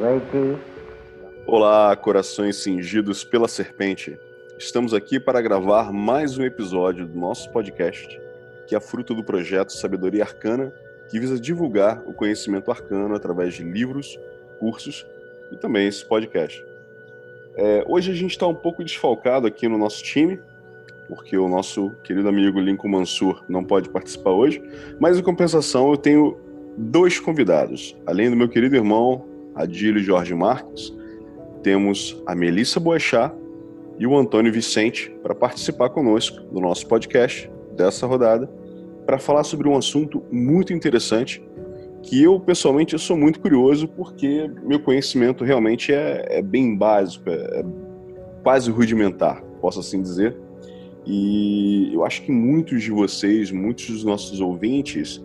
Ray. Olá, corações cingidos pela serpente. Estamos aqui para gravar mais um episódio do nosso podcast, que é fruto do projeto Sabedoria Arcana, que visa divulgar o conhecimento arcano através de livros, cursos e também esse podcast. É, hoje a gente está um pouco desfalcado aqui no nosso time, porque o nosso querido amigo Lincoln Mansur não pode participar hoje, mas em compensação eu tenho dois convidados. Além do meu querido irmão Adílio Jorge Marques, temos a Melissa Boechat e o Antônio Vicente para participar conosco do nosso podcast dessa rodada para falar sobre um assunto muito interessante que eu pessoalmente eu sou muito curioso porque meu conhecimento realmente é, é bem básico, é, é quase rudimentar, posso assim dizer. E eu acho que muitos de vocês, muitos dos nossos ouvintes,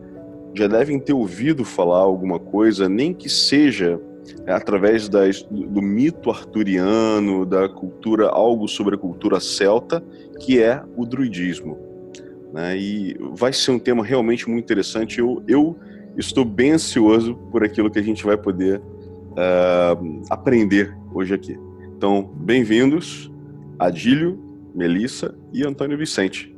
já devem ter ouvido falar alguma coisa, nem que seja é, através das, do mito arturiano, da cultura, algo sobre a cultura celta, que é o druidismo. Né? E vai ser um tema realmente muito interessante. Eu, eu estou bem ansioso por aquilo que a gente vai poder uh, aprender hoje aqui. Então, bem-vindos, Adílio, Melissa e Antônio Vicente.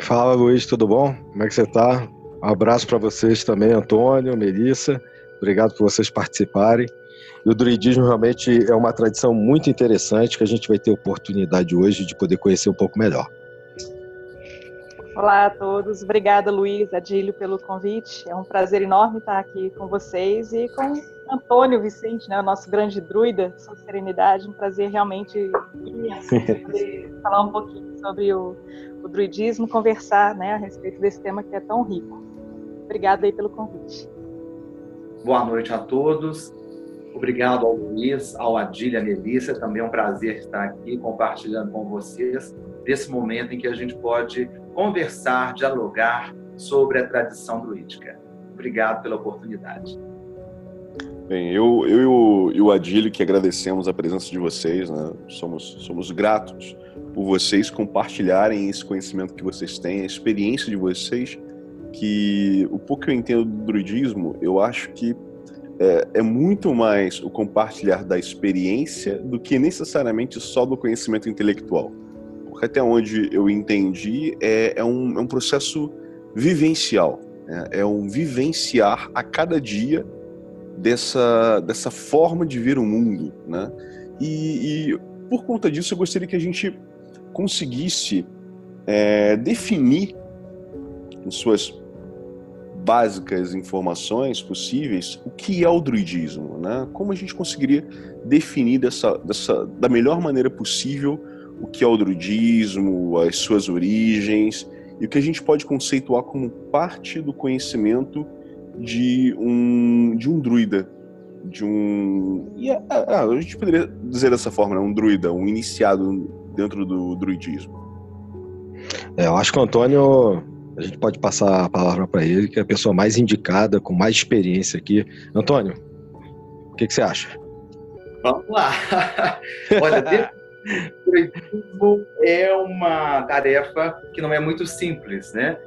Fala, Luiz, tudo bom? Como é que você está? Um abraço para vocês também, Antônio, Melissa. Obrigado por vocês participarem. E o druidismo realmente é uma tradição muito interessante que a gente vai ter oportunidade hoje de poder conhecer um pouco melhor. Olá a todos, obrigada Luiz, Adílio pelo convite. É um prazer enorme estar aqui com vocês e com Antônio Vicente, né, o nosso grande druida, sua serenidade. Um prazer realmente poder falar um pouquinho sobre o, o druidismo, conversar né, a respeito desse tema que é tão rico. Obrigada aí pelo convite. Boa noite a todos. Obrigado ao Luiz, ao Adília, à Melissa. Também é um prazer estar aqui compartilhando com vocês desse momento em que a gente pode conversar, dialogar sobre a tradição druídica. Obrigado pela oportunidade. Bem, eu, eu e, o, Adílio que agradecemos a presença de vocês, né? somos, somos gratos por vocês compartilharem esse conhecimento que vocês têm, a experiência de vocês, que o pouco que eu entendo do druidismo, eu acho que é, é, muito mais o compartilhar da experiência do que necessariamente só do conhecimento intelectual até onde eu entendi, é, é, um, é um processo vivencial. Né? É um vivenciar a cada dia dessa, dessa forma de ver o mundo. Né? E, e por conta disso, eu gostaria que a gente conseguisse é, definir em suas básicas informações possíveis o que é o druidismo, né? Como a gente conseguiria definir dessa, dessa da melhor maneira possível o que é o druidismo, as suas origens e o que a gente pode conceituar como parte do conhecimento de um, de um druida, de um. Ah a gente poderia dizer dessa forma, né? um druida, um iniciado dentro do druidismo. É, eu acho que o Antônio, a gente pode passar a palavra para ele, que é a pessoa mais indicada, com mais experiência aqui. Antônio, o que, que você acha? Vamos lá. Olha, o é uma tarefa que não é muito simples, né?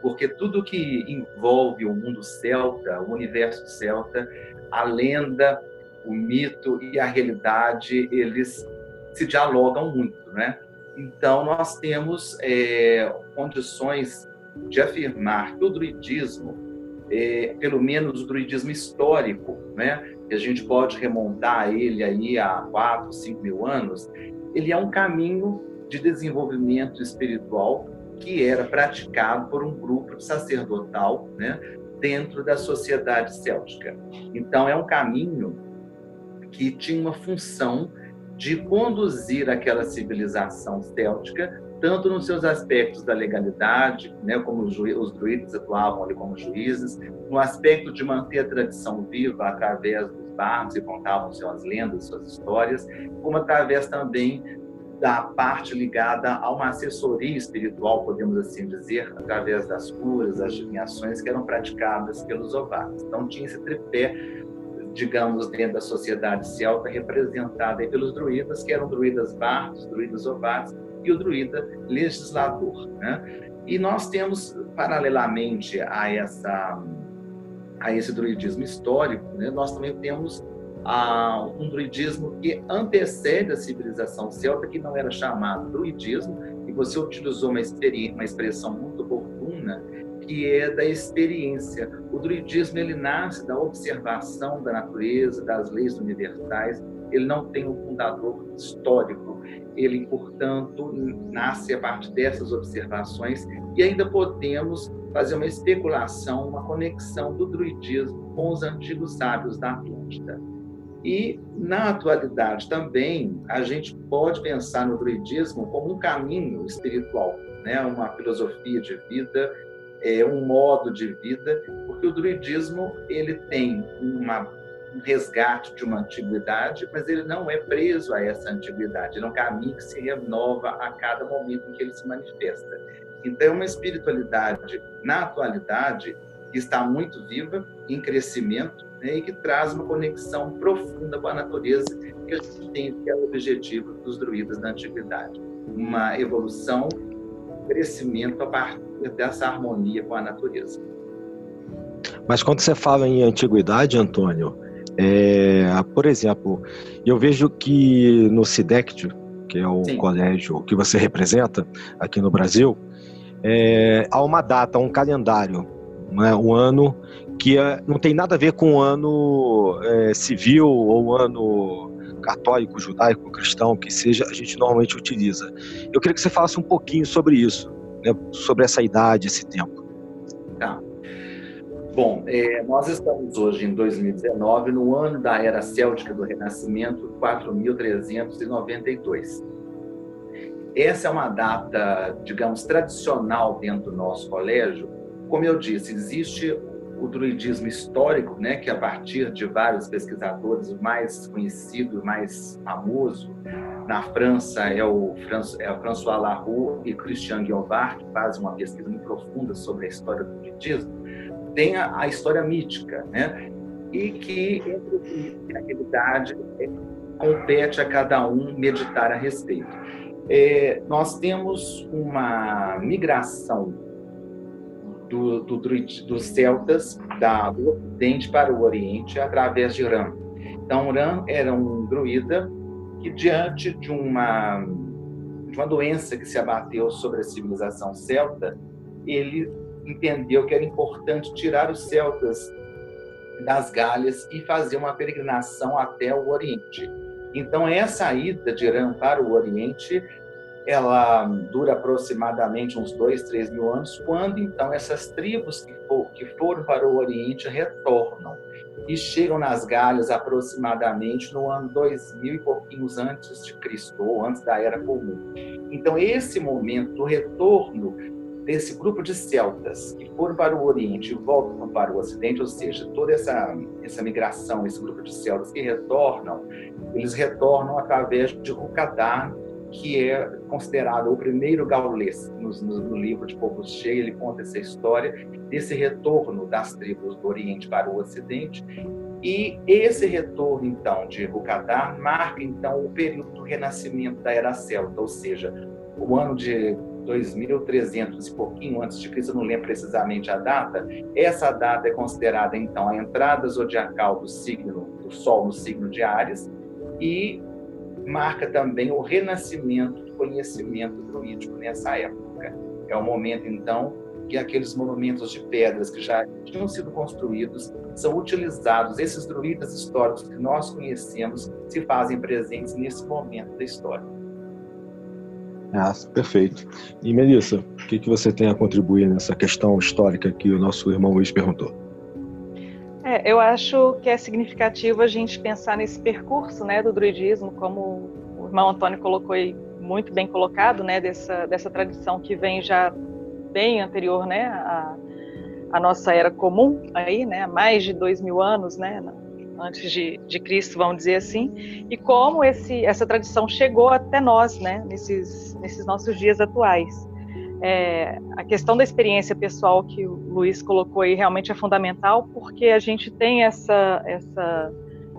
Porque tudo que envolve o mundo celta, o universo celta, a lenda, o mito e a realidade, eles se dialogam muito, né? Então, nós temos é, condições de afirmar que o druidismo, é, pelo menos o druidismo histórico, né, que a gente pode remontar ele aí a 4, 5 mil anos, ele é um caminho de desenvolvimento espiritual que era praticado por um grupo sacerdotal né, dentro da sociedade céltica. Então, é um caminho que tinha uma função de conduzir aquela civilização céltica, tanto nos seus aspectos da legalidade, né, como os, os druidas atuavam ali como juízes, no aspecto de manter a tradição viva através dos bardos e contavam suas lendas, suas histórias, como através também da parte ligada a uma assessoria espiritual, podemos assim dizer, através das curas, das adivinhações que eram praticadas pelos ovários. Então tinha esse tripé digamos, dentro da sociedade celta, representada pelos druidas, que eram druidas bardos, druidas ovates e o druida legislador. Né? E nós temos, paralelamente a, essa, a esse druidismo histórico, né, nós também temos ah, um druidismo que antecede a civilização celta, que não era chamado druidismo, e você utilizou uma, uma expressão muito oportuna, que é da experiência. O druidismo ele nasce da observação da natureza, das leis universais. Ele não tem um fundador histórico. Ele, portanto, nasce a partir dessas observações e ainda podemos fazer uma especulação, uma conexão do druidismo com os antigos sábios da Atlântida. E, na atualidade também, a gente pode pensar no druidismo como um caminho espiritual, né? uma filosofia de vida é, um modo de vida, porque o druidismo ele tem uma, um resgate de uma antiguidade, mas ele não é preso a essa antiguidade, ele é um caminho que se renova a cada momento em que ele se manifesta. Então, é uma espiritualidade na atualidade que está muito viva, em crescimento, né, e que traz uma conexão profunda com a natureza, que a gente tem que é o objetivo dos druidas da antiguidade. Uma evolução, crescimento a partir dessa harmonia com a natureza. Mas quando você fala em antiguidade, Antônio, é, por exemplo, eu vejo que no SIDECT, que é o Sim. colégio que você representa aqui no Brasil, é, há uma data, um calendário, né, um ano que é, não tem nada a ver com o ano é, civil ou o ano católico, judaico, cristão, que seja, a gente normalmente utiliza. Eu queria que você falasse um pouquinho sobre isso sobre essa idade, esse tempo. Tá. Bom, é, nós estamos hoje em 2019, no ano da Era Céltica do Renascimento, 4392. Essa é uma data, digamos, tradicional dentro do nosso colégio. Como eu disse, existe o druidismo histórico, né, que a partir de vários pesquisadores, o mais conhecido, mais famoso na França é o, é o François Laroux e Christian Guillaumard, que fazem uma pesquisa muito profunda sobre a história do druidismo, tem a, a história mítica, né, e que entre o e a realidade compete a cada um meditar a respeito. É, nós temos uma migração do, do, dos celtas da, do Ocidente para o Oriente através de Ram. Então, Ram era um druida que, diante de uma, de uma doença que se abateu sobre a civilização celta, ele entendeu que era importante tirar os celtas das Galhas e fazer uma peregrinação até o Oriente. Então, essa ida de Irã para o Oriente ela dura aproximadamente uns dois, três mil anos, quando então essas tribos que, for, que foram para o Oriente retornam e chegam nas Galhas aproximadamente no ano 2000 e pouquinhos antes de Cristo, ou antes da Era Comum. Então, esse momento do retorno desse grupo de celtas que foram para o Oriente e voltam para o Ocidente, ou seja, toda essa, essa migração, esse grupo de celtas que retornam, eles retornam através de Rucadar, que é considerado o primeiro gaulês no, no, no, livro de Povos Cheios, ele conta essa história desse retorno das tribos do Oriente para o Ocidente, e esse retorno, então, de Rucadar marca, então, o período do renascimento da Era Celta, ou seja, o ano de 2300 e pouquinho antes de Cristo, eu não lembro precisamente a data, essa data é considerada, então, a entrada zodiacal do signo, do Sol no signo de Ares, e marca também o renascimento do conhecimento druídico nessa época. É o momento, então, que aqueles monumentos de pedras que já tinham sido construídos são utilizados, esses druidas históricos que nós conhecemos se fazem presentes nesse momento da história. Ah, perfeito. E Melissa, o que, que você tem a contribuir nessa questão histórica que o nosso irmão Luiz perguntou? É, eu acho que é significativo a gente pensar nesse percurso né, do druidismo, como o irmão Antônio colocou aí, muito bem colocado, né, dessa, dessa tradição que vem já bem anterior né, à, à nossa era comum, aí, né, há mais de dois mil anos, né, antes de, de Cristo, vamos dizer assim, e como esse, essa tradição chegou até nós, né, nesses, nesses nossos dias atuais. É, a questão da experiência pessoal que o Luiz colocou aí realmente é fundamental, porque a gente tem essa, essa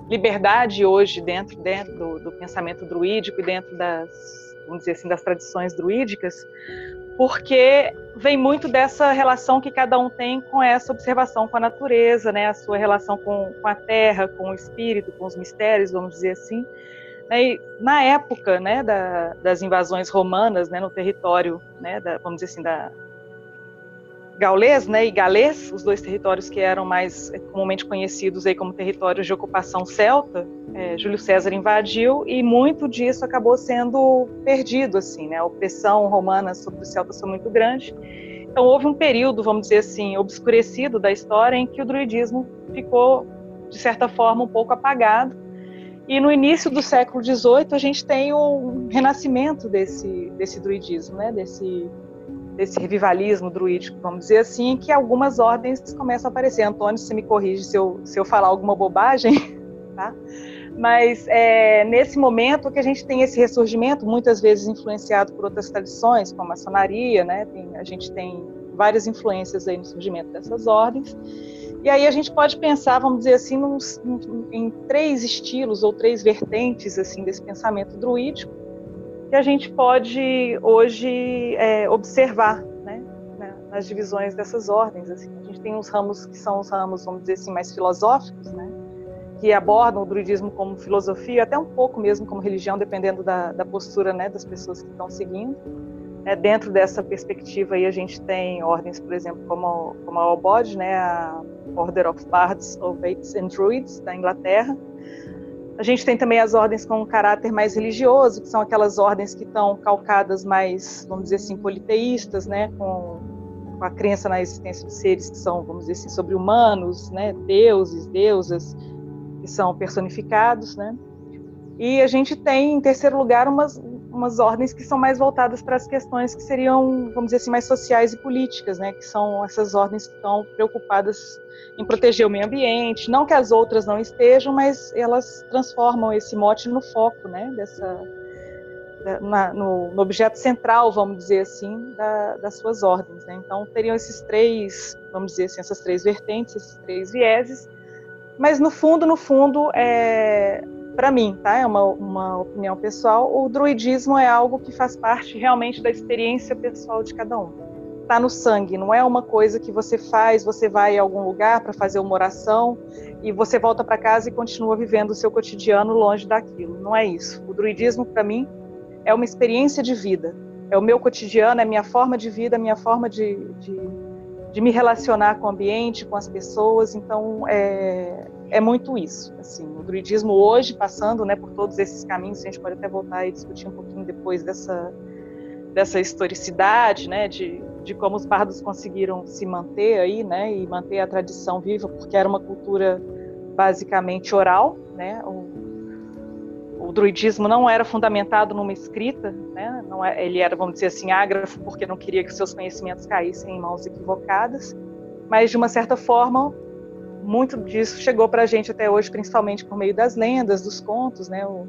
liberdade hoje dentro, dentro do, do, pensamento druídico e dentro das, vamos dizer assim, das tradições druídicas, porque vem muito dessa relação que cada um tem com essa observação com a natureza, né, a sua relação com, com a terra, com o espírito, com os mistérios, vamos dizer assim. E na época né, da, das invasões romanas né, no território, né, da, vamos dizer assim, da, gaulês né, e galês, os dois territórios que eram mais comumente conhecidos aí como territórios de ocupação celta, é, Júlio César invadiu e muito disso acabou sendo perdido, assim, né? A opressão romana sobre os celtas foi muito grande. Então houve um período, vamos dizer assim, obscurecido da história em que o druidismo ficou, de certa forma, um pouco apagado. E no início do século XVIII a gente tem um renascimento desse, desse druidismo, né? Desse desse revivalismo druídico, vamos dizer assim, que algumas ordens começam a aparecer. Antônio, você me corrige se eu, se eu falar alguma bobagem, tá? Mas é, nesse momento que a gente tem esse ressurgimento, muitas vezes influenciado por outras tradições, como a maçonaria, né? Tem, a gente tem várias influências aí no surgimento dessas ordens. E aí a gente pode pensar, vamos dizer assim, nos, em três estilos ou três vertentes assim desse pensamento druídico que a gente pode hoje é, observar né, nas divisões dessas ordens. Assim. A gente tem uns ramos que são os ramos, vamos dizer assim, mais filosóficos, né, que abordam o druidismo como filosofia, até um pouco mesmo como religião, dependendo da, da postura né, das pessoas que estão seguindo. É, dentro dessa perspectiva aí a gente tem ordens, por exemplo, como, como a Obod, né, a Order of Bards, Ovates and Druids, da Inglaterra, a gente tem também as ordens com um caráter mais religioso, que são aquelas ordens que estão calcadas mais, vamos dizer assim, politeístas, né, com, com a crença na existência de seres que são, vamos dizer assim, sobre-humanos, né, deuses, deusas, que são personificados, né. E a gente tem, em terceiro lugar, umas, umas ordens que são mais voltadas para as questões que seriam, vamos dizer assim, mais sociais e políticas, né? Que são essas ordens que estão preocupadas em proteger o meio ambiente. Não que as outras não estejam, mas elas transformam esse mote no foco, né? Dessa na, no, no, objeto central, vamos dizer assim, da, das suas ordens. Né? Então teriam esses três, vamos dizer assim, essas três vertentes, esses três vieses. Mas no fundo, no fundo, é, para mim, tá? É uma, uma opinião pessoal. O druidismo é algo que faz parte realmente da experiência pessoal de cada um. Está no sangue, não é uma coisa que você faz, você vai a algum lugar para fazer uma oração e você volta para casa e continua vivendo o seu cotidiano longe daquilo. Não é isso. O druidismo, para mim, é uma experiência de vida. É o meu cotidiano, é a minha forma de vida, a minha forma de, de, de me relacionar com o ambiente, com as pessoas. Então, é, é muito isso. Assim, o druidismo hoje, passando né, por todos esses caminhos, a gente pode até voltar e discutir um pouquinho depois dessa, dessa historicidade, né, de, de como os bardos conseguiram se manter aí, né, e manter a tradição viva, porque era uma cultura basicamente oral, né, o, o druidismo não era fundamentado numa escrita, né, não é, ele era, vamos dizer assim, ágrafo, porque não queria que seus conhecimentos caíssem em mãos equivocadas, mas de uma certa forma muito disso chegou para a gente até hoje, principalmente por meio das lendas, dos contos, né? O,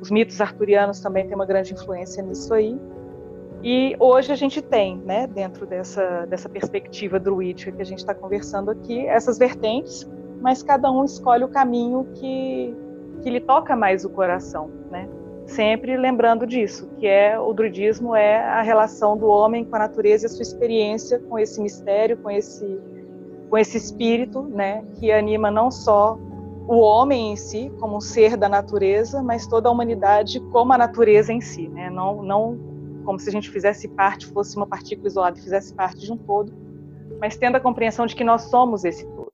os mitos arturianos também têm uma grande influência nisso aí. E hoje a gente tem, né, dentro dessa, dessa perspectiva druídica que a gente está conversando aqui, essas vertentes, mas cada um escolhe o caminho que, que lhe toca mais o coração, né? Sempre lembrando disso, que é o druidismo é a relação do homem com a natureza e a sua experiência com esse mistério, com esse com esse espírito, né, que anima não só o homem em si, como um ser da natureza, mas toda a humanidade como a natureza em si, né? Não, não como se a gente fizesse parte, fosse uma partícula isolada e fizesse parte de um todo, mas tendo a compreensão de que nós somos esse todo.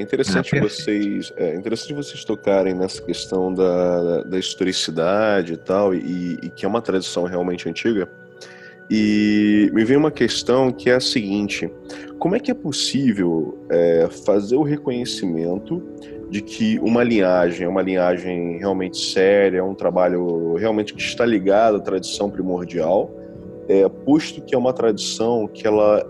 Interessante ah, vocês, é interessante vocês tocarem nessa questão da, da historicidade e tal, e, e, que é uma tradição realmente antiga. E me vem uma questão que é a seguinte: como é que é possível é, fazer o reconhecimento de que uma linhagem é uma linhagem realmente séria, é um trabalho realmente que está ligado à tradição primordial, é, posto que é uma tradição que ela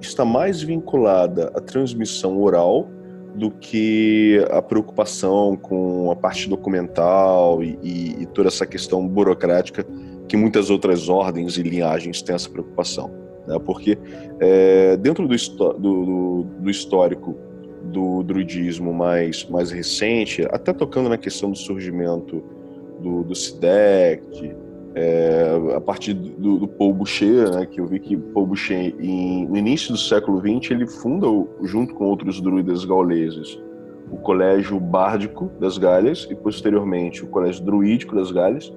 está mais vinculada à transmissão oral do que a preocupação com a parte documental e, e, e toda essa questão burocrática que muitas outras ordens e linhagens têm essa preocupação. Né? Porque é, dentro do, do, do, histórico do druidismo mais, mais recente, até tocando na questão do surgimento do, do SIDEC, é, a partir do, do, Paul Boucher, né, que eu vi que Paul Boucher, em, no início do século XX, ele funda, junto com outros druidas gauleses, o Colégio Bárdico das Galhas e, posteriormente, o Colégio Druídico das Galhas.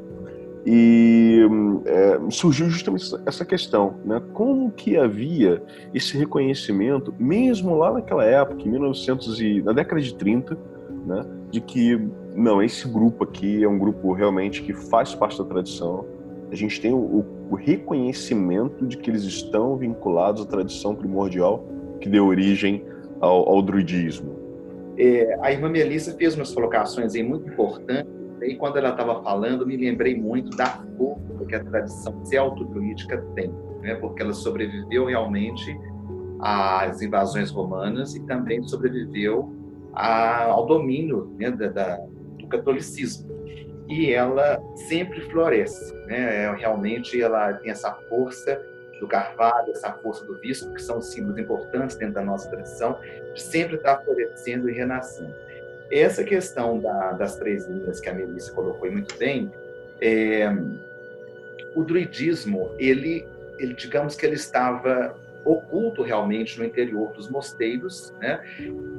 E é, surgiu justamente essa questão, né? Como que havia esse reconhecimento, mesmo lá naquela época, em 1900 e, na década de 30, né? De que não, esse grupo aqui é um grupo realmente que faz parte da tradição. A gente tem o, o reconhecimento de que eles estão vinculados à tradição primordial que deu origem ao, ao druidismo. É, a irmã Melissa fez umas colocações aí muito importantes, e quando ela estava falando, me lembrei muito da força que a tradição celto-druídica tem, né? porque ela sobreviveu realmente às invasões romanas e também sobreviveu ao domínio né, da, da, catolicismo. E ela sempre floresce, né? É, realmente ela tem essa força do carvalho, essa força do bispo, que são símbolos importantes dentro da nossa tradição, de sempre estar florescendo e renascendo. Essa questão da, das três linhas que a Melissa colocou muito bem, é, o druidismo, ele, ele, digamos que ele estava oculto realmente no interior dos mosteiros, né?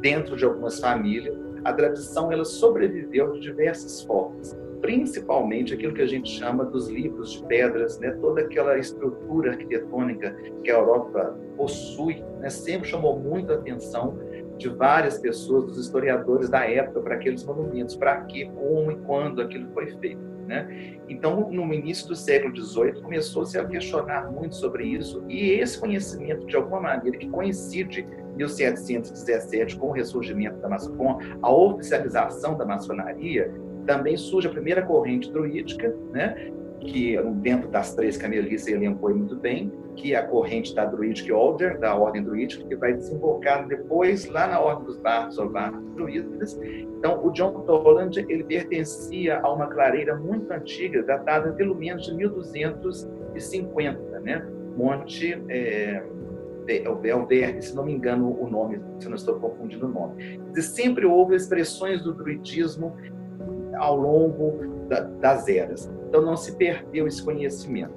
dentro de algumas famílias, a tradição ela sobreviveu de diversas formas, principalmente aquilo que a gente chama dos livros de pedras, né? toda aquela estrutura arquitetônica que a Europa possui, né? sempre chamou muito a atenção de várias pessoas, dos historiadores da época, para aqueles monumentos, para que, como e quando aquilo foi feito. Né? Então, no início do século XVIII, começou-se a questionar muito sobre isso, e esse conhecimento, de alguma maneira, que coincide 1717, com o ressurgimento da com a oficialização da maçonaria, também surge a primeira corrente druídica, né, que dentro das três que a Melissa elencou muito bem, que é a corrente da Druidic Order, da ordem druídica, que vai desembocar depois lá na ordem dos barcos ou barcos druidas. Então, o John Toland, ele pertencia a uma clareira muito antiga, datada pelo menos de 1250, né? Monte... É, Alverne, se não me engano o nome, se não estou confundindo o nome. E sempre houve expressões do druidismo ao longo da, das eras. Então não se perdeu esse conhecimento.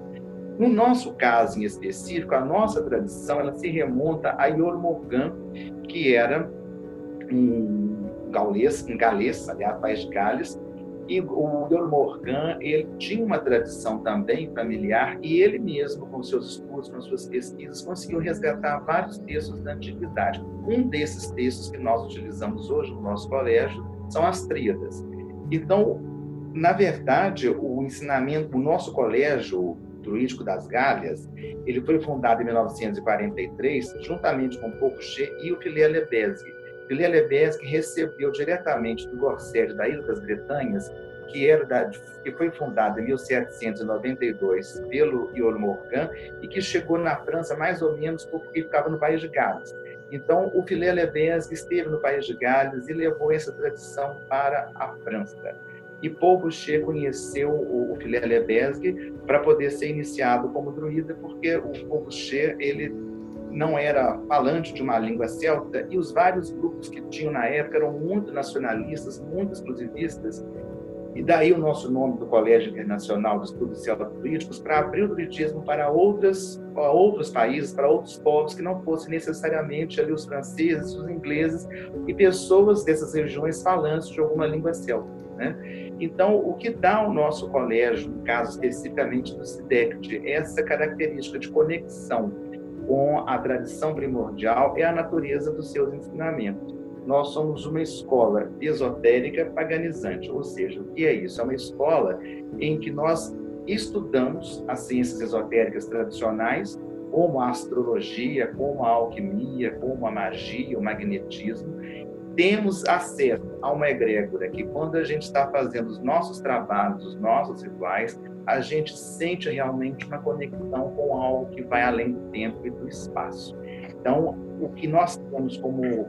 No nosso caso em específico, a nossa tradição ela se remonta a Morgan, que era um galês, um galês, aliás, país de Gales, e o Dr. Morgan, ele tinha uma tradição também familiar e ele mesmo, com seus estudos, com suas pesquisas, conseguiu resgatar vários textos da antiguidade. Um desses textos que nós utilizamos hoje no nosso colégio são as tríadas. Então, na verdade, o ensinamento, o nosso colégio druídico das Galhas, ele foi fundado em 1943, juntamente com Pouchet e o Filé Lebesgue Lebesgue recebeu diretamente do Gorset da Ilha das Bretanhas, que, era da, que foi fundada em 1792 pelo Iolo Morgan e que chegou na França mais ou menos porque ficava no País de Gales. Então, o Filé Lebesgue esteve no País de Gales e levou essa tradição para a França. E Paul Boucher conheceu o, Filé Lebesgue para poder ser iniciado como druida, porque o Paul Boucher, ele não era falante de uma língua celta e os vários grupos que tinham na época eram muito nacionalistas, muito exclusivistas. E daí o nosso nome do Colégio Internacional de Estudos Celto-Políticos para abrir o druidismo para outras, outros países, para outros povos que não fossem necessariamente ali os franceses, os ingleses e pessoas dessas regiões falantes de alguma língua celta. Né? Então, o que dá ao nosso colégio, no caso especificamente do SIDECT, essa característica de conexão com a tradição primordial é a natureza dos seus ensinamentos. Nós somos uma escola esotérica paganizante, ou seja, o que é isso? É uma escola em que nós estudamos as ciências esotéricas tradicionais, como a astrologia, como a alquimia, como a magia, o magnetismo, temos acesso a uma egrégora que, quando a gente está fazendo os nossos trabalhos, os nossos rituais, a gente sente realmente uma conexão com algo que vai além do tempo e do espaço. Então, o que nós temos como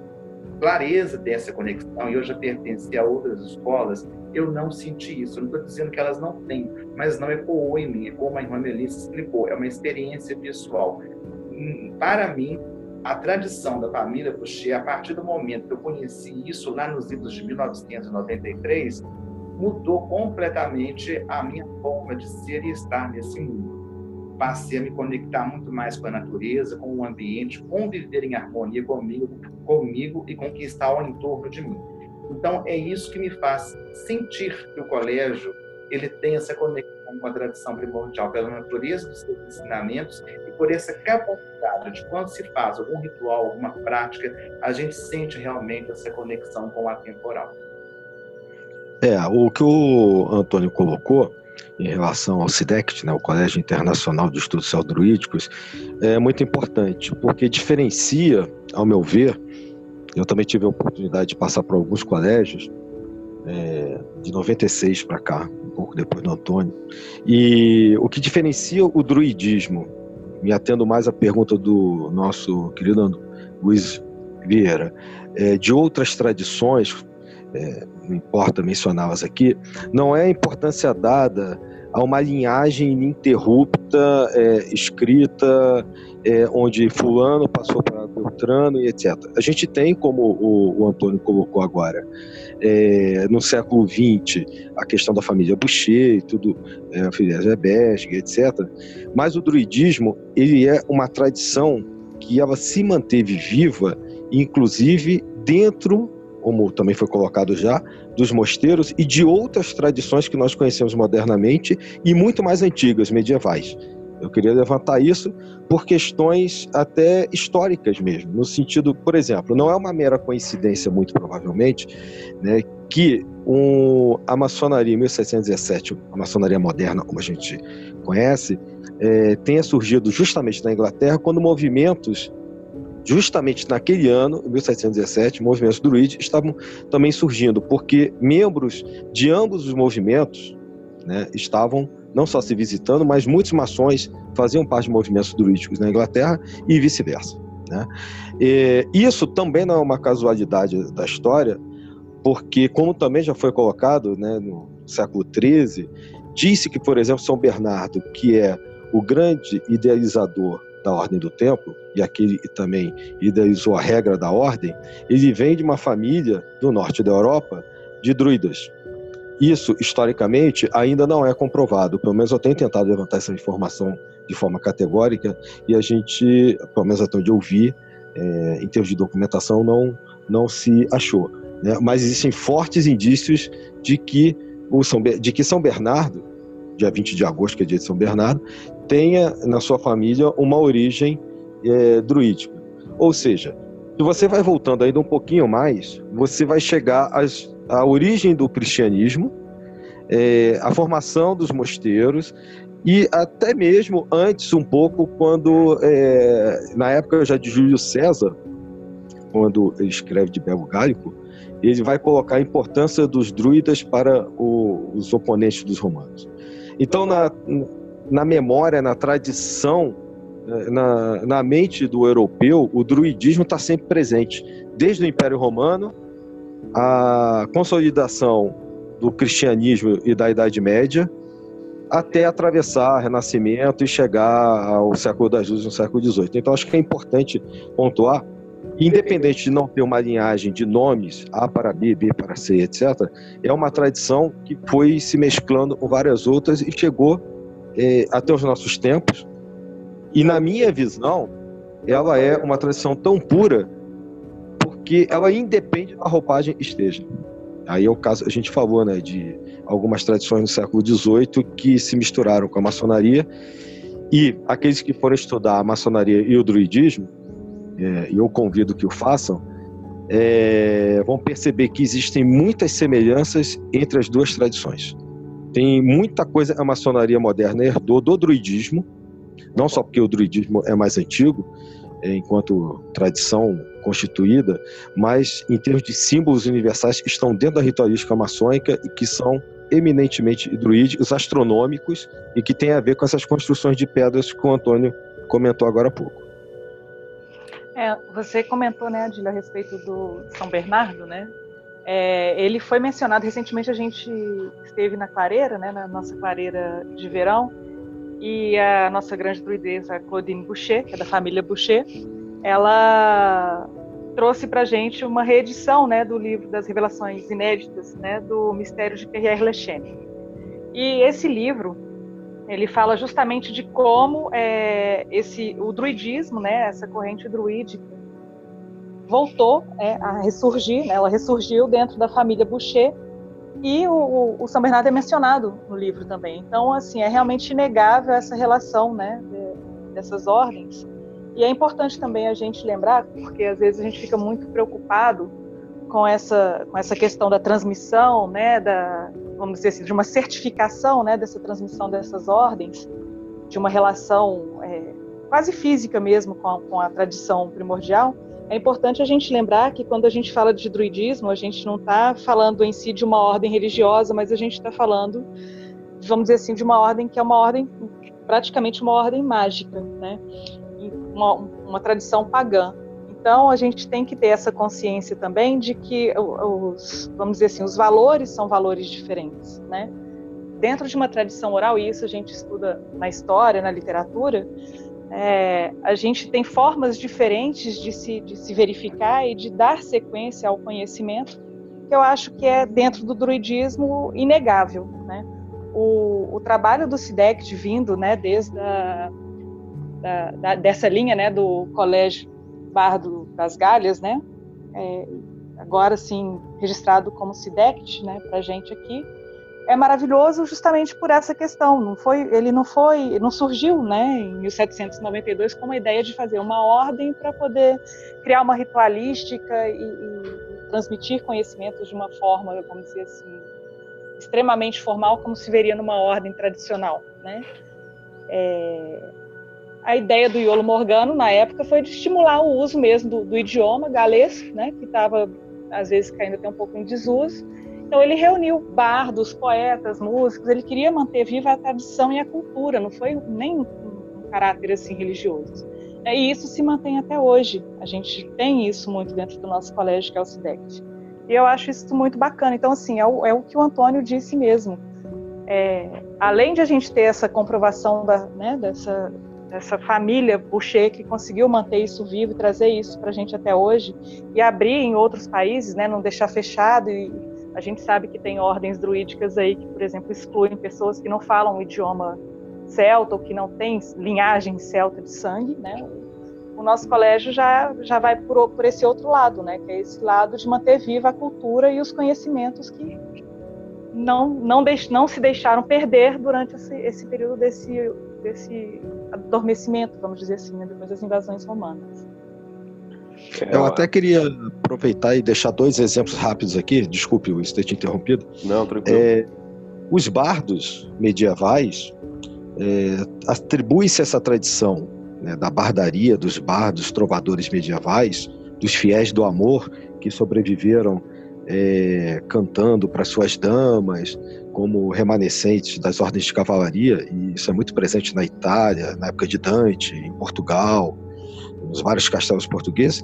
clareza dessa conexão, e eu já pertenci a outras escolas, eu não senti isso. Eu não estou dizendo que elas não têm, mas não ecoou em mim, como a irmã Melissa explicou, é uma experiência pessoal. Hum, para mim, a tradição da família Boucher, a partir do momento que eu conheci isso lá nos idos de 1993, mudou completamente a minha forma de ser e estar nesse mundo passei a me conectar muito mais com a natureza, com o ambiente, conviver em harmonia comigo, comigo e conquistar ao entorno de mim. Então é isso que me faz sentir que o colégio ele tem essa conexão com a tradição primordial pela natureza dos seus ensinamentos e por essa capacidade de quando se faz algum ritual, alguma prática, a gente sente realmente essa conexão com o atemporal. É, o que o Antônio colocou em relação ao SIDECT, né, o Colégio Internacional de Estudos Aldruídicos, é muito importante, porque diferencia, ao meu ver, eu também tive a oportunidade de passar por alguns colégios, é, de 96 para cá, pouco depois do Antônio, e o que diferencia o druidismo, me atendo mais à pergunta do nosso querido Luiz Vieira, é, de outras tradições, é, não importa mencioná-las aqui, não é a importância dada a uma linhagem ininterrupta, é, escrita, é, onde fulano passou para Beltrano e etc. A gente tem, como o, o Antônio colocou agora, é, no século XX, a questão da família Boucher e tudo, é, a família Zebesg, etc. Mas o druidismo, ele é uma tradição que ela se manteve viva, inclusive dentro como também foi colocado já, dos mosteiros e de outras tradições que nós conhecemos modernamente e muito mais antigas, medievais. Eu queria levantar isso por questões até históricas mesmo, no sentido, por exemplo, não é uma mera coincidência, muito provavelmente, né, que um, a maçonaria em 1717, a maçonaria moderna, como a gente conhece, é, tenha surgido justamente na Inglaterra quando movimentos justamente naquele ano, 1717, movimentos druides estavam também surgindo, porque membros de ambos os movimentos né, estavam não só se visitando, mas muitos maçons faziam parte de movimentos druídicos na Inglaterra e vice-versa. Né? E isso também não é uma casualidade da história, porque, como também já foi colocado né, no século XIII, disse que, por exemplo, São Bernardo, que é o grande idealizador da Ordem do Templo, e aquele também idealizou a regra da Ordem, ele vem de uma família do norte da Europa de druidas. Isso, historicamente, ainda não é comprovado, pelo menos eu tenho tentado levantar essa informação de forma categórica, e a gente, pelo menos até onde eu vi, é, em termos de documentação, não, não se achou. Né? Mas existem fortes indícios de que, o São, de que São Bernardo, dia 20 de agosto, que é dia de São Bernardo, tenha na sua família uma origem é, druídica. Ou seja, se você vai voltando ainda um pouquinho mais, você vai chegar às, à origem do cristianismo, é, a formação dos mosteiros e até mesmo antes um pouco quando é, na época já de Júlio César, quando ele escreve de Belo Gálico, ele vai colocar a importância dos druidas para o, os oponentes dos romanos. Então, na, na memória, na tradição, eh, na, na mente do europeu, o druidismo está sempre presente. Desde o Império Romano, a consolidação do cristianismo e da Idade Média, até atravessar o Renascimento e chegar ao século das luzes, no século XVIII. Então, acho que é importante pontuar, independente de não ter uma linhagem de nomes, A para B, B para C, etc., é uma tradição que foi se mesclando com várias outras e chegou é, até os nossos tempos. E na minha visão, ela é uma tradição tão pura porque ela independe da roupagem esteja. Aí é o caso, a gente falou, né, de algumas tradições do século XVIII que se misturaram com a maçonaria e aqueles que forem estudar a maçonaria e o druidismo, é, e eu convido que o façam, é, vão perceber que existem muitas semelhanças entre as duas tradições. Tem muita coisa a maçonaria moderna herdou do druidismo, não só porque o druidismo é mais antigo, é, enquanto tradição constituída, mas em termos de símbolos universais que estão dentro da ritualística maçônica e que são eminentemente druídicos, astronômicos e que tem a ver com essas construções de pedras que o Antônio comentou agora há pouco. É, você comentou, né, Adília, a respeito do São Bernardo, né? É, ele foi mencionado recentemente. A gente esteve na clareira, né, na nossa clareira de verão, e a nossa grande druideza, Claudine Boucher, que é da família Boucher, ela trouxe para gente uma reedição, né, do livro das Revelações Inéditas, né, do Mistério de Pierre Lechene. E esse livro ele fala justamente de como é, esse o druidismo, né, essa corrente druídica, voltou é, a ressurgir, né, ela ressurgiu dentro da família Boucher e o, o, São Bernardo é mencionado no livro também. Então, assim, é realmente inegável essa relação, né, de, dessas ordens. E é importante também a gente lembrar, porque às vezes a gente fica muito preocupado com essa, com essa questão da transmissão, né, da, vamos dizer assim, de uma certificação né, dessa transmissão dessas ordens, de uma relação é, quase física mesmo com a, com a tradição primordial, é importante a gente lembrar que quando a gente fala de druidismo, a gente não está falando em si de uma ordem religiosa, mas a gente está falando, vamos dizer assim, de uma ordem que é uma ordem, praticamente uma ordem mágica, né? uma, uma tradição pagã. Então, a gente tem que ter essa consciência também de que os, vamos dizer assim, os valores são valores diferentes, né? Dentro de uma tradição oral, e isso a gente estuda na história, na literatura, é, a gente tem formas diferentes de se, de se verificar e de dar sequência ao conhecimento, que eu acho que é, dentro do druidismo, inegável, né? O, o trabalho do SIDECT vindo, né, desde a, da, da, dessa linha, né, do Colégio Bardo das Galhas, né? É, agora sim registrado como SIDECT, né, para gente aqui, é maravilhoso justamente por essa questão. Não foi, ele não foi, não surgiu, né, em 1792 com a ideia de fazer uma ordem para poder criar uma ritualística e, e, transmitir conhecimentos de uma forma, vamos dizer assim, extremamente formal, como se veria numa ordem tradicional, né? É, a ideia do Iolo Morgano, na época, foi de estimular o uso mesmo do, do idioma galês, né, que estava, às vezes, caindo até um pouco em desuso. Então, ele reuniu bardos, poetas, músicos, ele queria manter viva a tradição e a cultura, não foi nem um, caráter assim religioso. E isso se mantém até hoje. A gente tem isso muito dentro do nosso colégio, que é o SIDECT. E eu acho isso muito bacana. Então, assim, é o, é o que o Antônio disse mesmo. É, além de a gente ter essa comprovação da, né, dessa, essa família Boucher que conseguiu manter isso vivo e trazer isso para a gente até hoje e abrir em outros países, né, não deixar fechado. E a gente sabe que tem ordens druídicas aí que, por exemplo, excluem pessoas que não falam o idioma celta ou que não têm linhagem celta de sangue, né? O nosso colégio já, já vai por, por esse outro lado, né? Que é esse lado de manter viva a cultura e os conhecimentos que não, não, deix, não se deixaram perder durante esse, esse período desse desse adormecimento, vamos dizer assim, né, depois das invasões romanas. Eu até queria aproveitar e deixar dois exemplos rápidos aqui. Desculpe, Luiz, ter te interrompido. Não, tranquilo. É, os bardos medievais é, atribui-se essa tradição né, da bardaria dos bardos, trovadores medievais, dos fiéis do amor que sobreviveram é, cantando para suas damas, como remanescentes das ordens de cavalaria, e isso é muito presente na Itália, na época de Dante, em Portugal, nos vários castelos portugueses,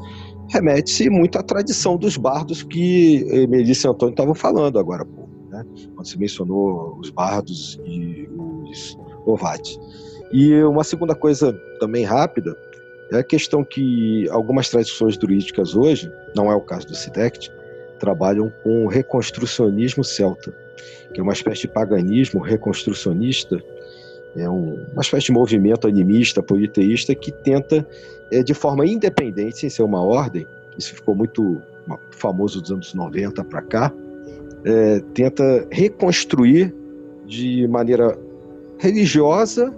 remete-se muito à tradição dos bardos que Melissa e Antônio estavam falando agora, pô, né? quando se mencionou os bardos e os ovates. E uma segunda coisa também rápida é a questão que algumas tradições druídicas hoje, não é o caso do SIDECT, trabalham com o reconstrucionismo celta que é uma espécie de paganismo reconstrucionista, é um, uma espécie de movimento animista, politeísta, que tenta, de forma independente, sem ser uma ordem, isso ficou muito famoso dos anos 90 para cá, é, tenta reconstruir de maneira religiosa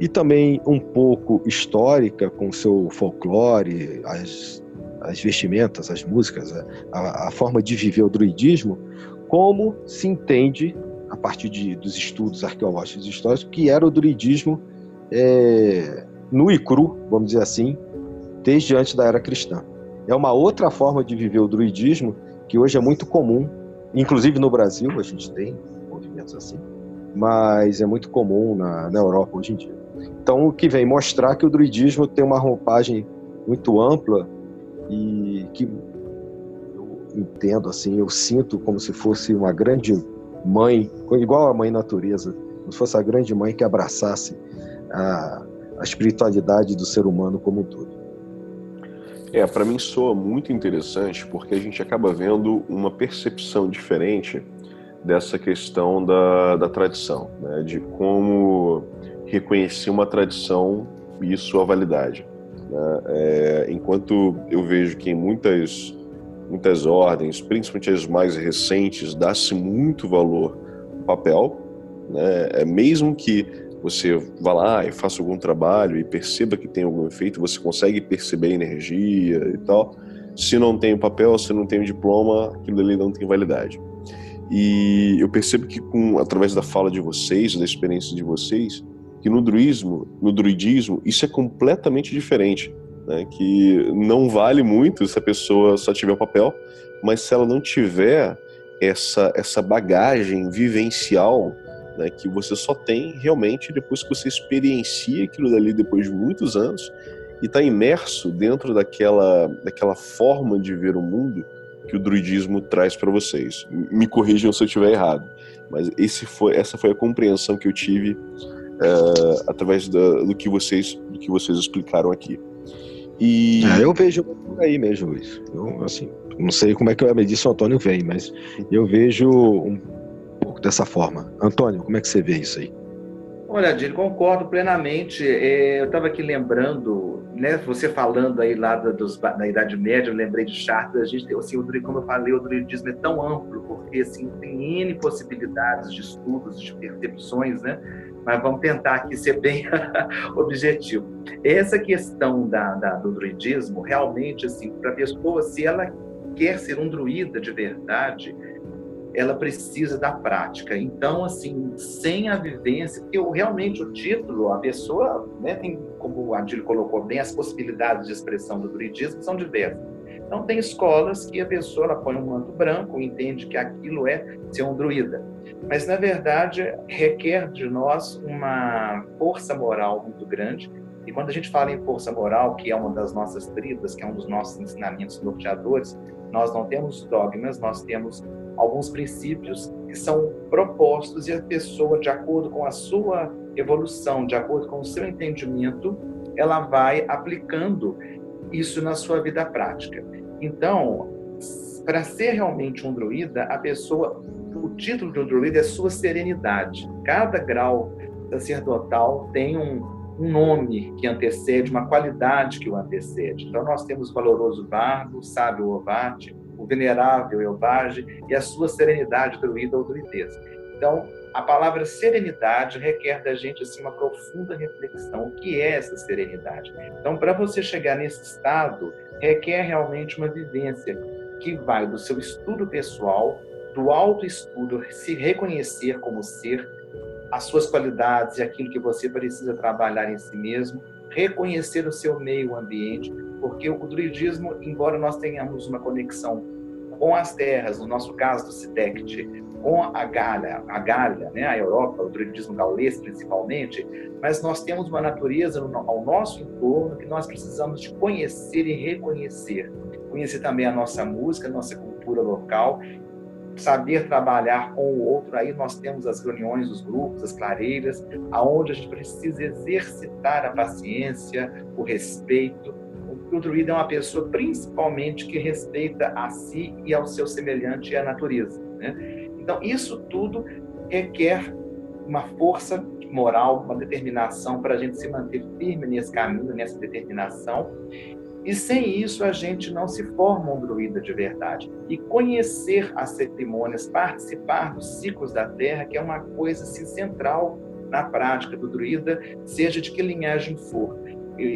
e também um pouco histórica, com seu folclore, as, as vestimentas, as músicas, a, a forma de viver o druidismo, como se entende, a partir de, dos estudos arqueológicos e históricos, que era o druidismo é, nu e cru, vamos dizer assim, desde antes da era cristã. É uma outra forma de viver o druidismo que hoje é muito comum, inclusive no Brasil a gente tem movimentos assim, mas é muito comum na, na Europa hoje em dia. Então, o que vem mostrar que o druidismo tem uma roupagem muito ampla e que eu entendo assim, eu sinto como se fosse uma grande mãe, igual a mãe natureza, como se fosse a grande mãe que abraçasse a, a espiritualidade do ser humano como um todo. É, para mim soa muito interessante porque a gente acaba vendo uma percepção diferente dessa questão da, da tradição, né? de como reconhecer uma tradição e sua validade. Né? É, enquanto eu vejo que em muitas, muitas ordens, principalmente as mais recentes, dá-se muito valor ao papel, né? é, mesmo que você vá lá e faça algum trabalho e perceba que tem algum efeito, você consegue perceber energia e tal. Se não tem o papel, se não tem o diploma, aquilo ali não tem validade. E eu percebo que com através da fala de vocês, da experiência de vocês, que no druismo, no druidismo, isso é completamente diferente, né? Que não vale muito se a pessoa só tiver o papel, mas se ela não tiver essa essa bagagem vivencial, né, que você só tem realmente depois que você experiencia aquilo dali depois de muitos anos e está imerso dentro daquela daquela forma de ver o mundo que o druidismo traz para vocês. Me corrijam se eu estiver errado, mas esse foi, essa foi a compreensão que eu tive uh, através da, do que vocês do que vocês explicaram aqui. E é, eu vejo por aí mesmo, Luiz. Eu, assim, não sei como é que o Edson Antônio vem, mas eu vejo um dessa forma. Antônio, como é que você vê isso aí? Olha, Adil, concordo plenamente. É, eu estava aqui lembrando, né, você falando aí lá da, dos, da Idade Média, eu lembrei de Chartres, a gente tem, assim, o, como eu falei, o druidismo é tão amplo, porque assim, tem N possibilidades de estudos, de percepções, né? Mas vamos tentar aqui ser bem objetivo. Essa questão da, da, do druidismo, realmente, assim, para a pessoa, se ela quer ser um druida de verdade, ela precisa da prática. Então, assim, sem a vivência, porque realmente o título, a pessoa, né, tem, como o Adílio colocou bem, as possibilidades de expressão do druidismo são diversas. Então, tem escolas que a pessoa ela põe um manto branco entende que aquilo é ser um druida. Mas, na verdade, requer de nós uma força moral muito grande. E quando a gente fala em força moral, que é uma das nossas tridas, que é um dos nossos ensinamentos norteadores, nós não temos dogmas, nós temos alguns princípios que são propostos e a pessoa, de acordo com a sua evolução, de acordo com o seu entendimento, ela vai aplicando isso na sua vida prática. Então, para ser realmente um druida, a pessoa, o título de um druida é sua serenidade. Cada grau sacerdotal tem um, um nome que antecede, uma qualidade que o antecede. Então, nós temos valoroso bardo, sábio ovate, o venerável Elbage e a sua serenidade druida ou druideza. Então, a palavra serenidade requer da gente assim uma profunda reflexão. O que é essa serenidade? Então, para você chegar nesse estado, requer realmente uma vivência que vai do seu estudo pessoal, do autoestudo, se reconhecer como ser, as suas qualidades e aquilo que você precisa trabalhar em si mesmo, reconhecer o seu meio ambiente, porque o druidismo, embora nós tenhamos uma conexão com as terras, no nosso caso do Sidect, com a Galha, a Galha, né, a Europa, o druidismo gaulês principalmente, mas nós temos uma natureza ao nosso entorno que nós precisamos de conhecer e reconhecer. Conhecer também a nossa música, a nossa cultura local, saber trabalhar com o outro. Aí nós temos as reuniões, os grupos, as clareiras, aonde a gente precisa exercitar a paciência, o respeito, o é uma pessoa principalmente que respeita a si e ao seu semelhante e à natureza. Né? Então, isso tudo requer uma força moral, uma determinação para a gente se manter firme nesse caminho, nessa determinação. E sem isso, a gente não se forma um druida de verdade. E conhecer as cerimônias, participar dos ciclos da terra, que é uma coisa assim, central na prática do druida, seja de que linhagem for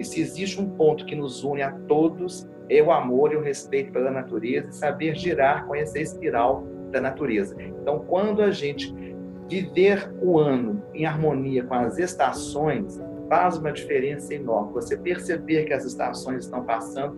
se existe um ponto que nos une a todos, é o amor e o respeito pela natureza saber girar com essa espiral da natureza. Então, quando a gente viver o ano em harmonia com as estações, faz uma diferença enorme. Você perceber que as estações estão passando,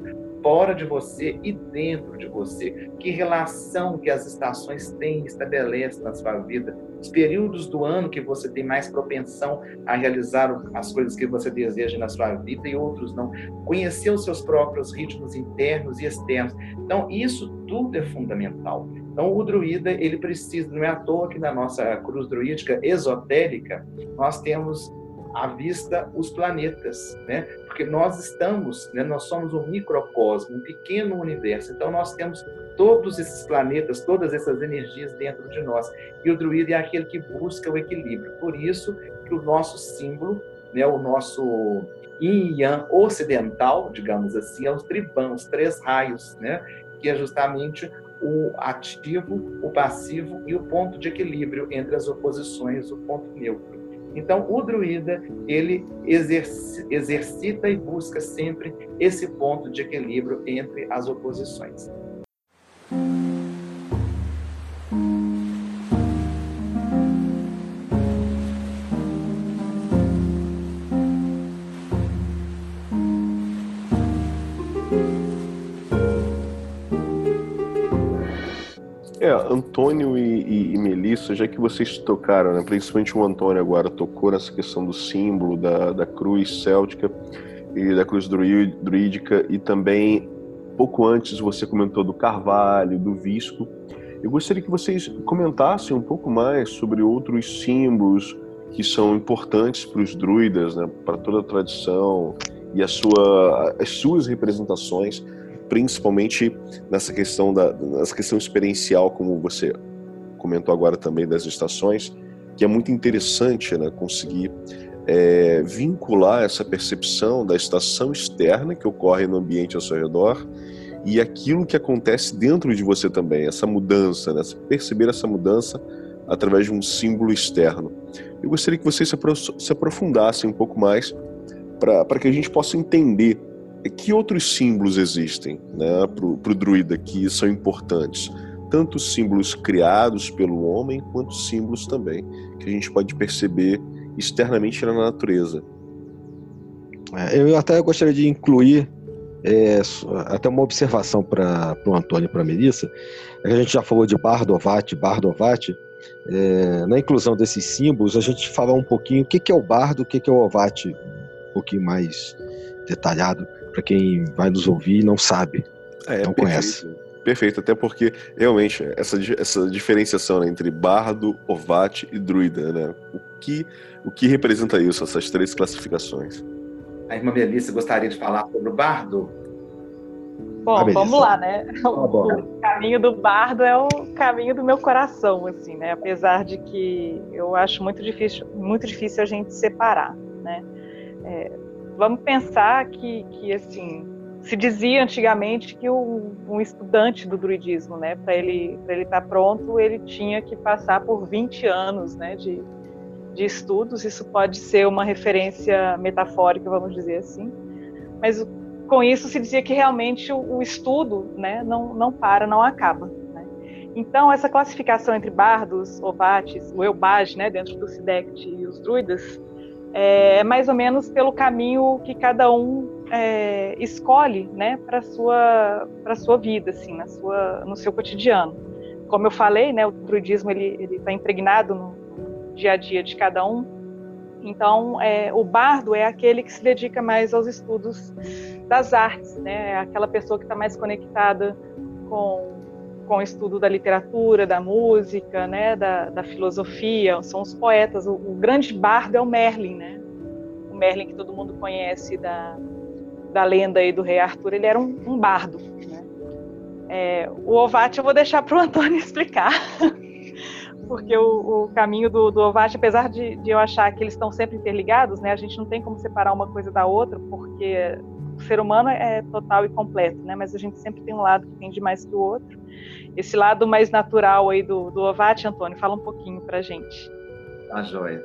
fora de você e dentro de você. Que relação que as estações têm estabelece na sua vida? Os períodos do ano que você tem mais propensão a realizar as coisas que você deseja na sua vida e outros não. Conhecer os seus próprios ritmos internos e externos. Então, isso tudo é fundamental. Então, o druida, ele precisa, não é à toa que na nossa cruz druídica esotérica, nós temos à vista os planetas, né? Porque nós estamos, né, nós somos um microcosmo, um pequeno universo. Então nós temos todos esses planetas, todas essas energias dentro de nós. E o druida é aquele que busca o equilíbrio. Por isso que o nosso símbolo, né, o nosso yin yang ocidental, digamos assim, é os tribãos, os três raios, né? Que é justamente o ativo, o passivo e o ponto de equilíbrio entre as oposições, o ponto neutro. Então, o druida, ele exercita e busca sempre esse ponto de equilíbrio entre as oposições. Antônio e, e, e, Melissa, já que vocês tocaram, né, principalmente o Antônio agora tocou nessa questão do símbolo da, da cruz céltica e da cruz druídica, e também pouco antes você comentou do carvalho, do visco. Eu gostaria que vocês comentassem um pouco mais sobre outros símbolos que são importantes para os druidas, né, para toda a tradição e sua, as suas representações principalmente nessa questão da nessa questão experiencial, como você comentou agora também das estações, que é muito interessante, né, conseguir é, vincular essa percepção da estação externa que ocorre no ambiente ao seu redor e aquilo que acontece dentro de você também, essa mudança, né, perceber essa mudança através de um símbolo externo. Eu gostaria que vocês se aprofundassem um pouco mais para que a gente possa entender que outros símbolos existem né, para o druida que são importantes? Tanto símbolos criados pelo homem, quanto símbolos também que a gente pode perceber externamente na natureza. É, eu até gostaria de incluir é, até uma observação para o Antônio e para a Melissa. A gente já falou de Bardovati, Bardovati. É, na inclusão desses símbolos, a gente fala um pouquinho o que, que é o bardo, o que, que é o ovate, um pouquinho mais detalhado para quem vai nos ouvir e não sabe, é, não perfeito. conhece. Perfeito, até porque realmente essa, essa diferenciação né, entre bardo, ovate e druida, né? O que, o que representa isso, essas três classificações? A irmã Melissa gostaria de falar sobre o bardo? Bom, vamos lá, né? Tá o, caminho do bardo é o caminho do meu coração, assim, né? Apesar de que eu acho muito difícil, muito difícil a gente separar, né? É, vamos pensar que, que assim, se dizia antigamente que um estudante do druidismo, né, para ele ele estar tá pronto, ele tinha que passar por 20 anos, né, de, de estudos. Isso pode ser uma referência metafórica, vamos dizer assim. Mas com isso se dizia que realmente o, o estudo, né, não não para, não acaba. Né? Então essa classificação entre bardos, ovates, o eubage, né, dentro do Sidect e os druidas, é, é mais ou menos pelo caminho que cada um é, escolhe, né, para sua para sua vida, assim, na sua no seu cotidiano. Como eu falei, né, o druidismo ele está impregnado no dia a dia de cada um. Então, é, o bardo é aquele que se dedica mais aos estudos das artes, né, é aquela pessoa que está mais conectada com com o estudo da literatura, da música, né, da, da filosofia, são os poetas. O, o, grande bardo é o Merlin, né? O Merlin que todo mundo conhece da, da lenda aí do rei Arthur, ele era um, um bardo. Né? É, o Ovate eu vou deixar para o Antônio explicar, porque o, o caminho do, do Ovate, apesar de, de eu achar que eles estão sempre interligados, né, a gente não tem como separar uma coisa da outra, porque o ser humano é total e completo, né? Mas a gente sempre tem um lado que tem de mais que o outro. Esse lado mais natural aí do, do Ovate, Antônio, fala um pouquinho pra gente. Tá joia.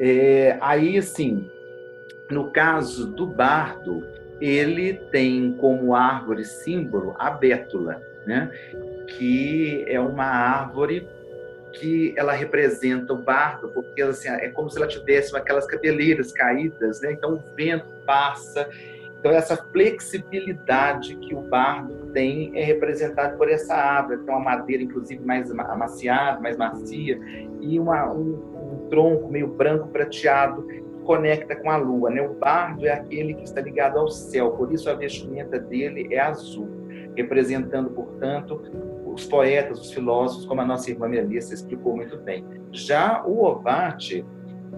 É, aí, assim, no caso do bardo, ele tem como árvore símbolo a bétula, né? Que é uma árvore que ela representa o bardo, porque assim, é como se ela tivesse aquelas cabeleiras caídas, né? Então o vento passa Então, essa flexibilidade que o bardo tem é representada por essa árvore, tem uma madeira, inclusive, mais amaciada, mais macia, e uma, um, um tronco meio branco prateado que conecta com a lua. Né? O bardo é aquele que está ligado ao céu, por isso a vestimenta dele é azul, representando, portanto, os poetas, os filósofos, como a nossa irmã Melissa explicou muito bem. Já o Ovate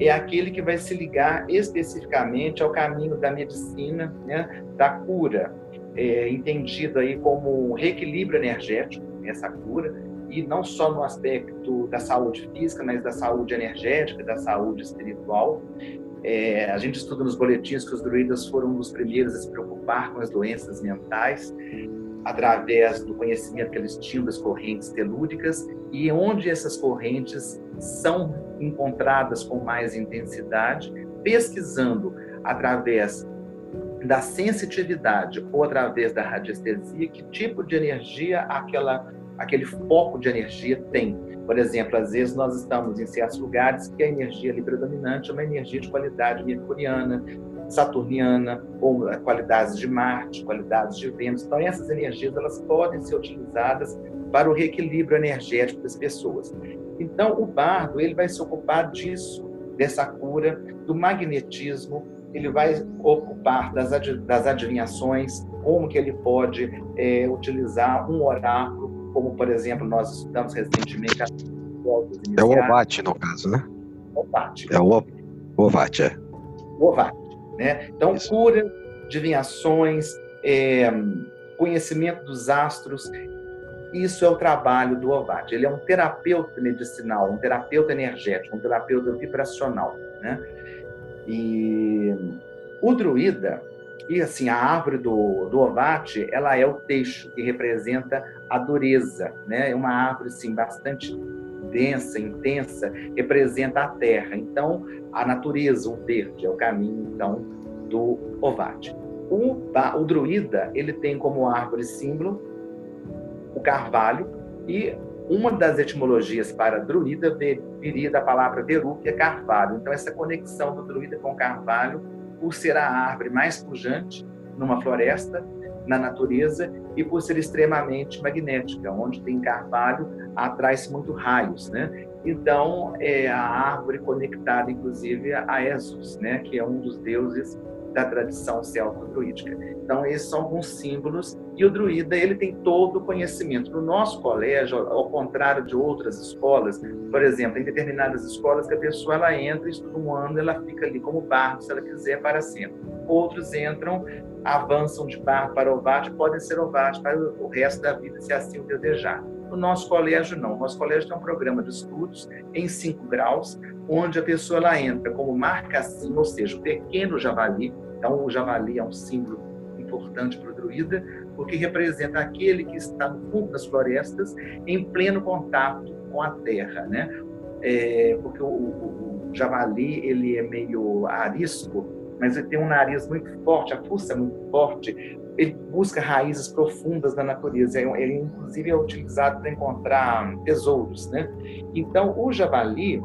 é aquele que vai se ligar especificamente ao caminho da medicina, né, da cura, é, entendido aí como um reequilíbrio energético, essa cura, e não só no aspecto da saúde física, mas da saúde energética, da saúde espiritual. É, a gente estuda nos boletins que os druidas foram dos primeiros a se preocupar com as doenças mentais, através do conhecimento que eles tinham das correntes telúricas e onde essas correntes são encontradas com mais intensidade, pesquisando através da sensitividade ou através da radiestesia que tipo de energia aquela aquele foco de energia tem. Por exemplo, às vezes nós estamos em certos lugares que a energia ali predominante é uma energia de qualidade mercuriana, saturniana, ou qualidades de Marte, qualidades de Vênus. Então, essas energias elas podem ser utilizadas para o reequilíbrio energético das pessoas. Então, o bardo ele vai se ocupar disso, dessa cura, do magnetismo, ele vai ocupar das, das adivinhações, como que ele pode é, utilizar um oráculo, como, por exemplo, nós estudamos recentemente... É o Ovate, no caso, né? Ovate. É o Ovate, é. O Ovate. Né? Então, Isso. cura, adivinhações, é, conhecimento dos astros, isso é o trabalho do Ovate. Ele é um terapeuta medicinal, um terapeuta energético, um terapeuta vibracional. Né? E o druida, e assim, a árvore do, do Ovate, ela é o teixo que representa a dureza, né? É uma árvore, assim, bastante densa, intensa, representa a terra. Então, a natureza, o verde, é o caminho, então, do Ovate. O, o druida, ele tem como árvore símbolo o carvalho e uma das etimologias para druida viria da palavra deru, que é carvalho. Então, essa conexão do druida com o carvalho, por ser a árvore mais pujante numa floresta, na natureza, e por ser extremamente magnética. Onde tem carvalho, atrai-se muito raios, né? Então, é a árvore conectada, inclusive, a Jesus, né? Que é um dos deuses da tradição celto-druídica. Então, esses são alguns símbolos e o druida ele tem todo o conhecimento. No nosso colégio, ao contrário de outras escolas, por exemplo, em determinadas escolas que a pessoa ela entra, estuda um ano, ela fica ali como bardo, se ela quiser, para sempre. Outros entram, avançam de bardo para ovate, podem ser ovate para o resto da vida, se assim o desejar. No nosso colégio, não. O nosso colégio tem um programa de estudos em cinco graus, onde a pessoa ela entra como marcação, ou seja, o pequeno javali. Então, o javali é um símbolo importante para o druida, porque representa aquele que está no fundo das florestas, em pleno contato com a terra, né? É, porque o, o, o, javali ele é meio arisco, mas ele tem um nariz muito forte, a fuça é muito forte. Ele busca raízes profundas da natureza. Ele inclusive é utilizado para encontrar tesouros, né? Então o javali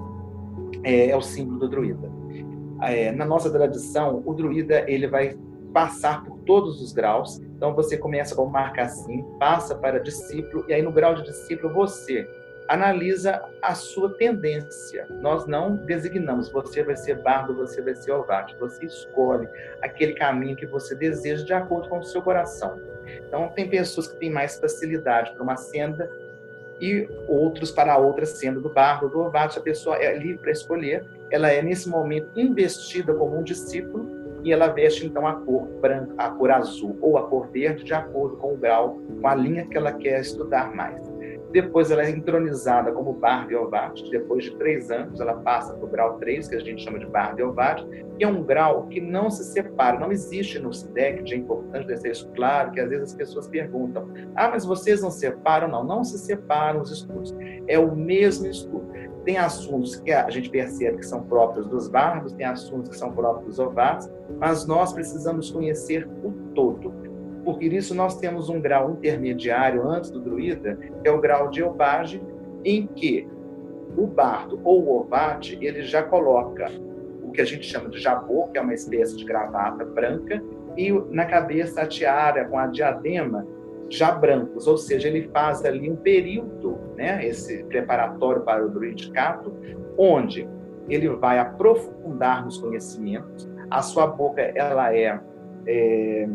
é, é o símbolo do druida. É, na nossa tradição, o druida ele vai passar por todos os graus. Então você começa com marca assim, passa para discípulo e aí no grau de discípulo você analisa a sua tendência. Nós não designamos você vai ser bardo, você vai ser ovate. Você escolhe aquele caminho que você deseja de acordo com o seu coração. Então tem pessoas que têm mais facilidade para uma senda e outros para outra senda do bardo, do ovate. A pessoa é livre para escolher. Ela é nesse momento investida como um discípulo e ela veste então a cor branca, a cor azul ou a cor verde de acordo com o grau, com a linha que ela quer estudar mais. Depois ela é entronizada como Barbie Ovate. Depois de três anos, ela passa para o grau 3, que a gente chama de Barbie Ovate, que é um grau que não se separa, não existe no SIDEC, é importante deixar isso claro, que às vezes as pessoas perguntam, ah, mas vocês não separam? Não, não se separam os estudos. É o mesmo estudo. Tem assuntos que a gente percebe que são próprios dos bardos, tem assuntos que são próprios dos ovates, mas nós precisamos conhecer o todo. Por isso, nós temos um grau intermediário antes do druida, que é o grau de eubage, em que o bardo ou o ovate, ele já coloca o que a gente chama de jabô, que é uma espécie de gravata branca, e na cabeça a tiara com a diadema já brancos, ou seja, ele faz ali um período, né, esse preparatório para o druidicato, onde ele vai aprofundar nos conhecimentos, a sua boca ela é, é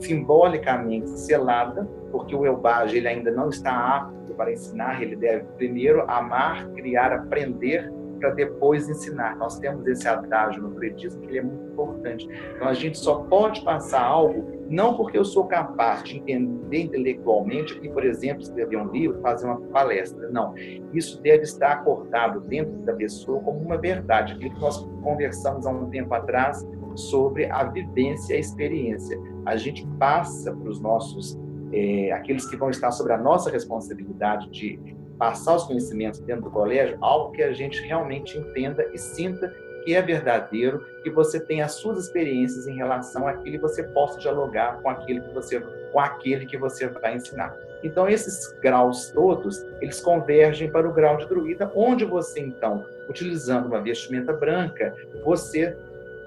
simbolicamente selada, porque o Elbage ele ainda não está apto para ensinar, ele deve primeiro amar, criar, aprender para depois ensinar. Nós temos esse adágio no predismo que ele é muito importante. Então a gente só pode passar algo não porque eu sou capaz de entender intelectualmente e, por exemplo, escrever um livro, fazer uma palestra. Não. Isso deve estar acordado dentro da pessoa como uma verdade. Aquilo que nós conversamos há um tempo atrás sobre a vivência e a experiência. A gente passa para os nossos, é, aqueles que vão estar sobre a nossa responsabilidade de passar os conhecimentos dentro do colégio, algo que a gente realmente entenda e sinta que é verdadeiro, que você tenha as suas experiências em relação àquilo e você possa dialogar com aquele que você com aquele que você vai ensinar. Então esses graus todos, eles convergem para o grau de druida, onde você então, utilizando uma vestimenta branca, você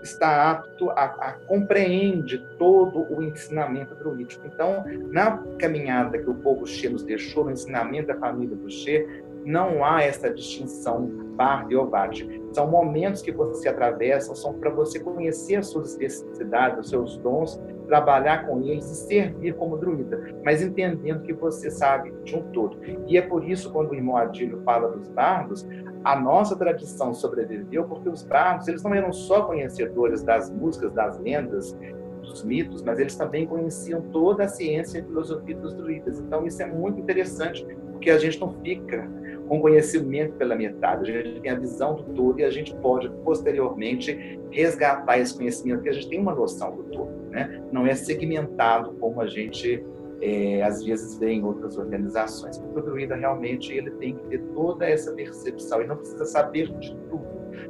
está apto a, a compreende todo o ensinamento druídico. Então, na caminhada que o povo Xê nos deixou, no ensinamento da família do Xê, não há essa distinção bar e ovate. São momentos que você atravessa, são para você conhecer as suas especificidades, os seus dons, trabalhar com eles e servir como druida, mas entendendo que você sabe de um todo. E é por isso, quando o irmão Adílio fala dos bardos, a nossa tradição sobreviveu porque os bardos eles não eram só conhecedores das músicas, das lendas, dos mitos, mas eles também conheciam toda a ciência e filosofia dos druidas. Então isso é muito interessante, porque a gente não fica com conhecimento pela metade, a gente tem a visão do todo e a gente pode posteriormente resgatar esse conhecimento, porque a gente tem uma noção do todo, né? Não é segmentado como a gente é, às vezes vê em outras organizações. O druida realmente ele tem que ter toda essa percepção e não precisa saber de tudo,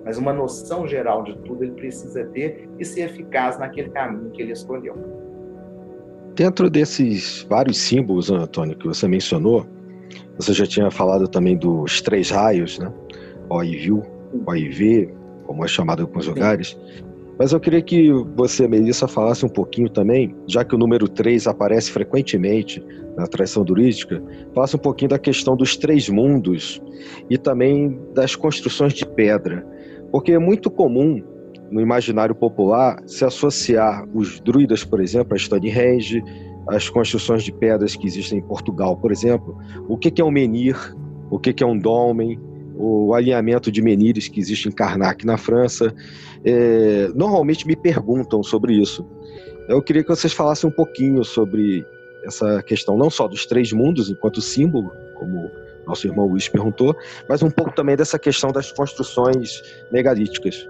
mas uma noção geral de tudo ele precisa ter e ser eficaz naquele caminho que ele escolheu. Dentro desses vários símbolos, Antônio, que você mencionou, você já tinha falado também dos três raios, né? O e viu, o e vê, como é chamado em alguns lugares. Mas eu queria que você, Melissa, falasse um pouquinho também, já que o número 3 aparece frequentemente na tradição turística, falasse um pouquinho da questão dos três mundos e também das construções de pedra. Porque é muito comum no imaginário popular se associar os druidas, por exemplo, a Stonehenge, as construções de pedras que existem em Portugal, por exemplo. O que é um menhir? O que é um dolmen? O alinhamento de menires que existe em Karnak, na França. É, normalmente me perguntam sobre isso. Eu queria que vocês falassem um pouquinho sobre essa questão, não só dos três mundos enquanto símbolo, como nosso irmão Luiz perguntou, mas um pouco também dessa questão das construções megalíticas.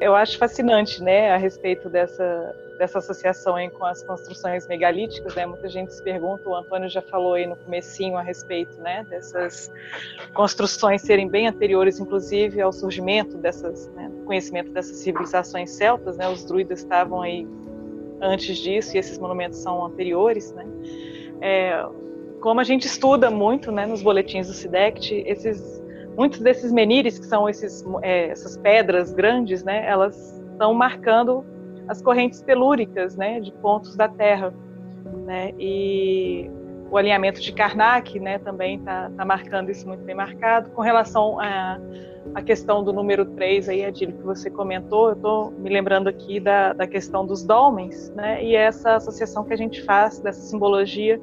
Eu acho fascinante, né, a respeito dessa, dessa associação aí com as construções megalíticas, né? Muita gente se pergunta, o Antônio já falou aí no comecinho a respeito, né, dessas construções serem bem anteriores, inclusive, ao surgimento dessas, né, conhecimento dessas civilizações celtas, né? Os druidas estavam aí antes disso e esses monumentos são anteriores, né? É, como a gente estuda muito, né, nos boletins do SIDECT, esses muitos desses menires que são esses, é, essas pedras grandes, né, elas estão marcando as correntes telúricas, né, de pontos da Terra, né, e o alinhamento de Karnak, né, também está tá marcando isso muito bem marcado. Com relação à, à questão do número 3, aí, Adílio, que você comentou, eu estou me lembrando aqui da, da questão dos dolmens, né, e essa associação que a gente faz dessa simbologia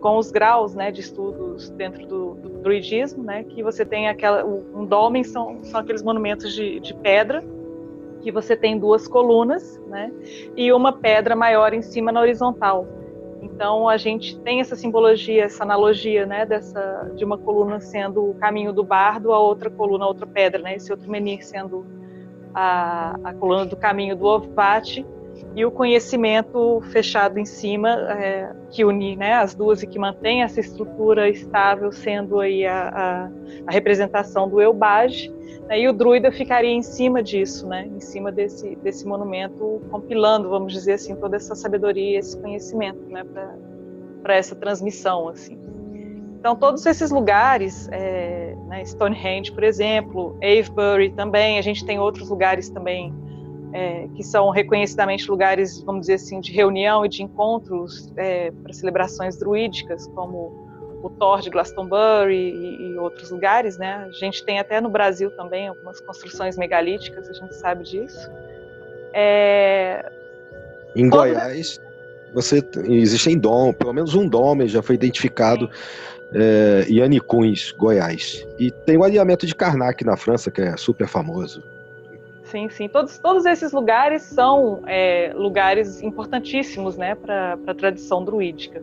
com os graus, né, de estudos dentro do, do druidismo, né, que você tem aquela, um dolmen são, são aqueles monumentos de, de pedra, que você tem duas colunas, né, e uma pedra maior em cima na horizontal. Então a gente tem essa simbologia, essa analogia, né, dessa de uma coluna sendo o caminho do bardo, a outra coluna, a outra pedra, né, esse outro menir sendo a, a coluna do caminho do ovate e o conhecimento fechado em cima é, que une né, as duas e que mantém essa estrutura estável sendo aí a, a, a representação do Eubage né, e o druida ficaria em cima disso, né, em cima desse, desse monumento, compilando, vamos dizer assim, toda essa sabedoria, esse conhecimento né, para essa transmissão. assim. Então, todos esses lugares, é, né, Stonehenge, por exemplo, Avebury também, a gente tem outros lugares também é, que são reconhecidamente lugares, vamos dizer assim, de reunião e de encontros é, para celebrações druídicas, como o Thor de Glastonbury e, e, outros lugares, né? A gente tem até no Brasil também algumas construções megalíticas, a gente sabe disso. É... Em Goiás, você existem dom, pelo menos um dom já foi identificado é, em Anicuns, Goiás. E tem o alinhamento de Karnak na França, que é super famoso sim, sim. Todos, todos esses lugares são é, lugares importantíssimos né, para a tradição druídica,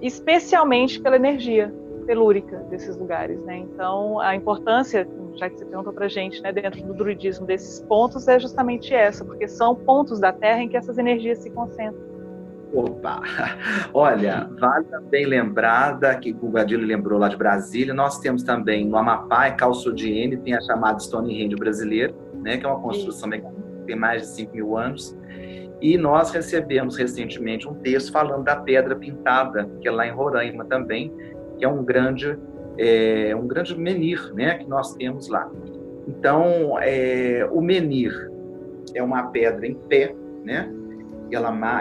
especialmente pela energia telúrica desses lugares. Né? Então, a importância, já que você perguntou para a gente, né, dentro do druidismo desses pontos, é justamente essa, porque são pontos da Terra em que essas energias se concentram. Opa! Olha, vale também lembrar que o Gadilho lembrou lá de Brasília, nós temos também no Amapá, em Calçodiene, tem a chamada Stonehenge brasileira, né, que é uma construção que tem mais de 5 mil anos. E nós recebemos recentemente um texto falando da pedra pintada, que é lá em Roraima também, que é um grande, é, um grande menir né, que nós temos lá. Então, é, o menir é uma pedra em pé, né?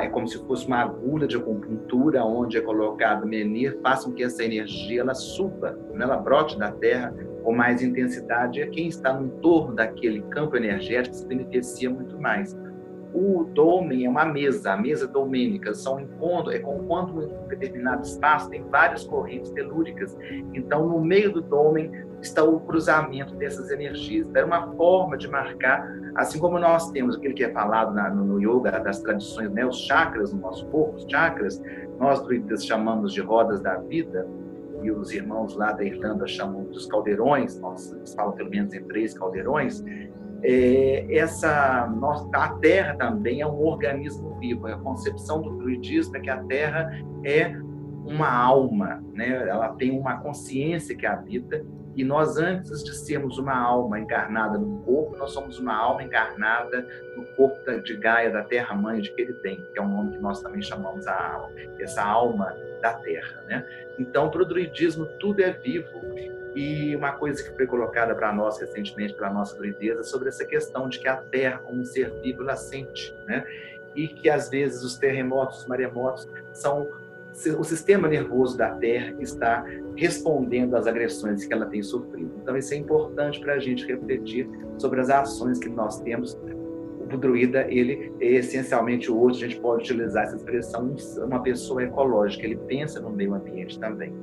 É como se fosse uma agulha de acupuntura onde é colocado menir, com que essa energia ela suba, né? ela brote da terra com mais intensidade, e quem está no entorno daquele campo energético se beneficia muito mais. O dolmen é uma mesa, a mesa domênica, são encontro, é com quando um determinado espaço tem várias correntes telúricas. Então, no meio do dolmen está o cruzamento dessas energias. Então, é uma forma de marcar, assim como nós temos aquilo que é falado na, no, yoga, das tradições, né, os chakras no nosso corpo, os chakras, nós druidas chamamos de rodas da vida, e os irmãos lá da Irlanda chamam dos caldeirões, nós falam pelo menos em três caldeirões, é, essa nossa, a Terra também é um organismo vivo. A concepção do druidismo é que a Terra é uma alma, né? Ela tem uma consciência que habita e nós antes de sermos uma alma encarnada no corpo, nós somos uma alma encarnada no corpo de Gaia, da Terra Mãe de Queribem, que é um nome que nós também chamamos a alma, essa alma da Terra, né? Então, para o druidismo tudo é vivo e uma coisa que foi colocada para nós recentemente, pela nossa druideza, sobre essa questão de que a Terra, como um ser vivo, ela sente, né? E que às vezes os terremotos, os maremotos, são o sistema nervoso da Terra está respondendo às agressões que ela tem sofrido. Então, isso é importante para a gente refletir sobre as ações que nós temos. O druida, ele é essencialmente hoje, a gente pode utilizar essa expressão, uma pessoa ecológica, ele pensa no meio ambiente também.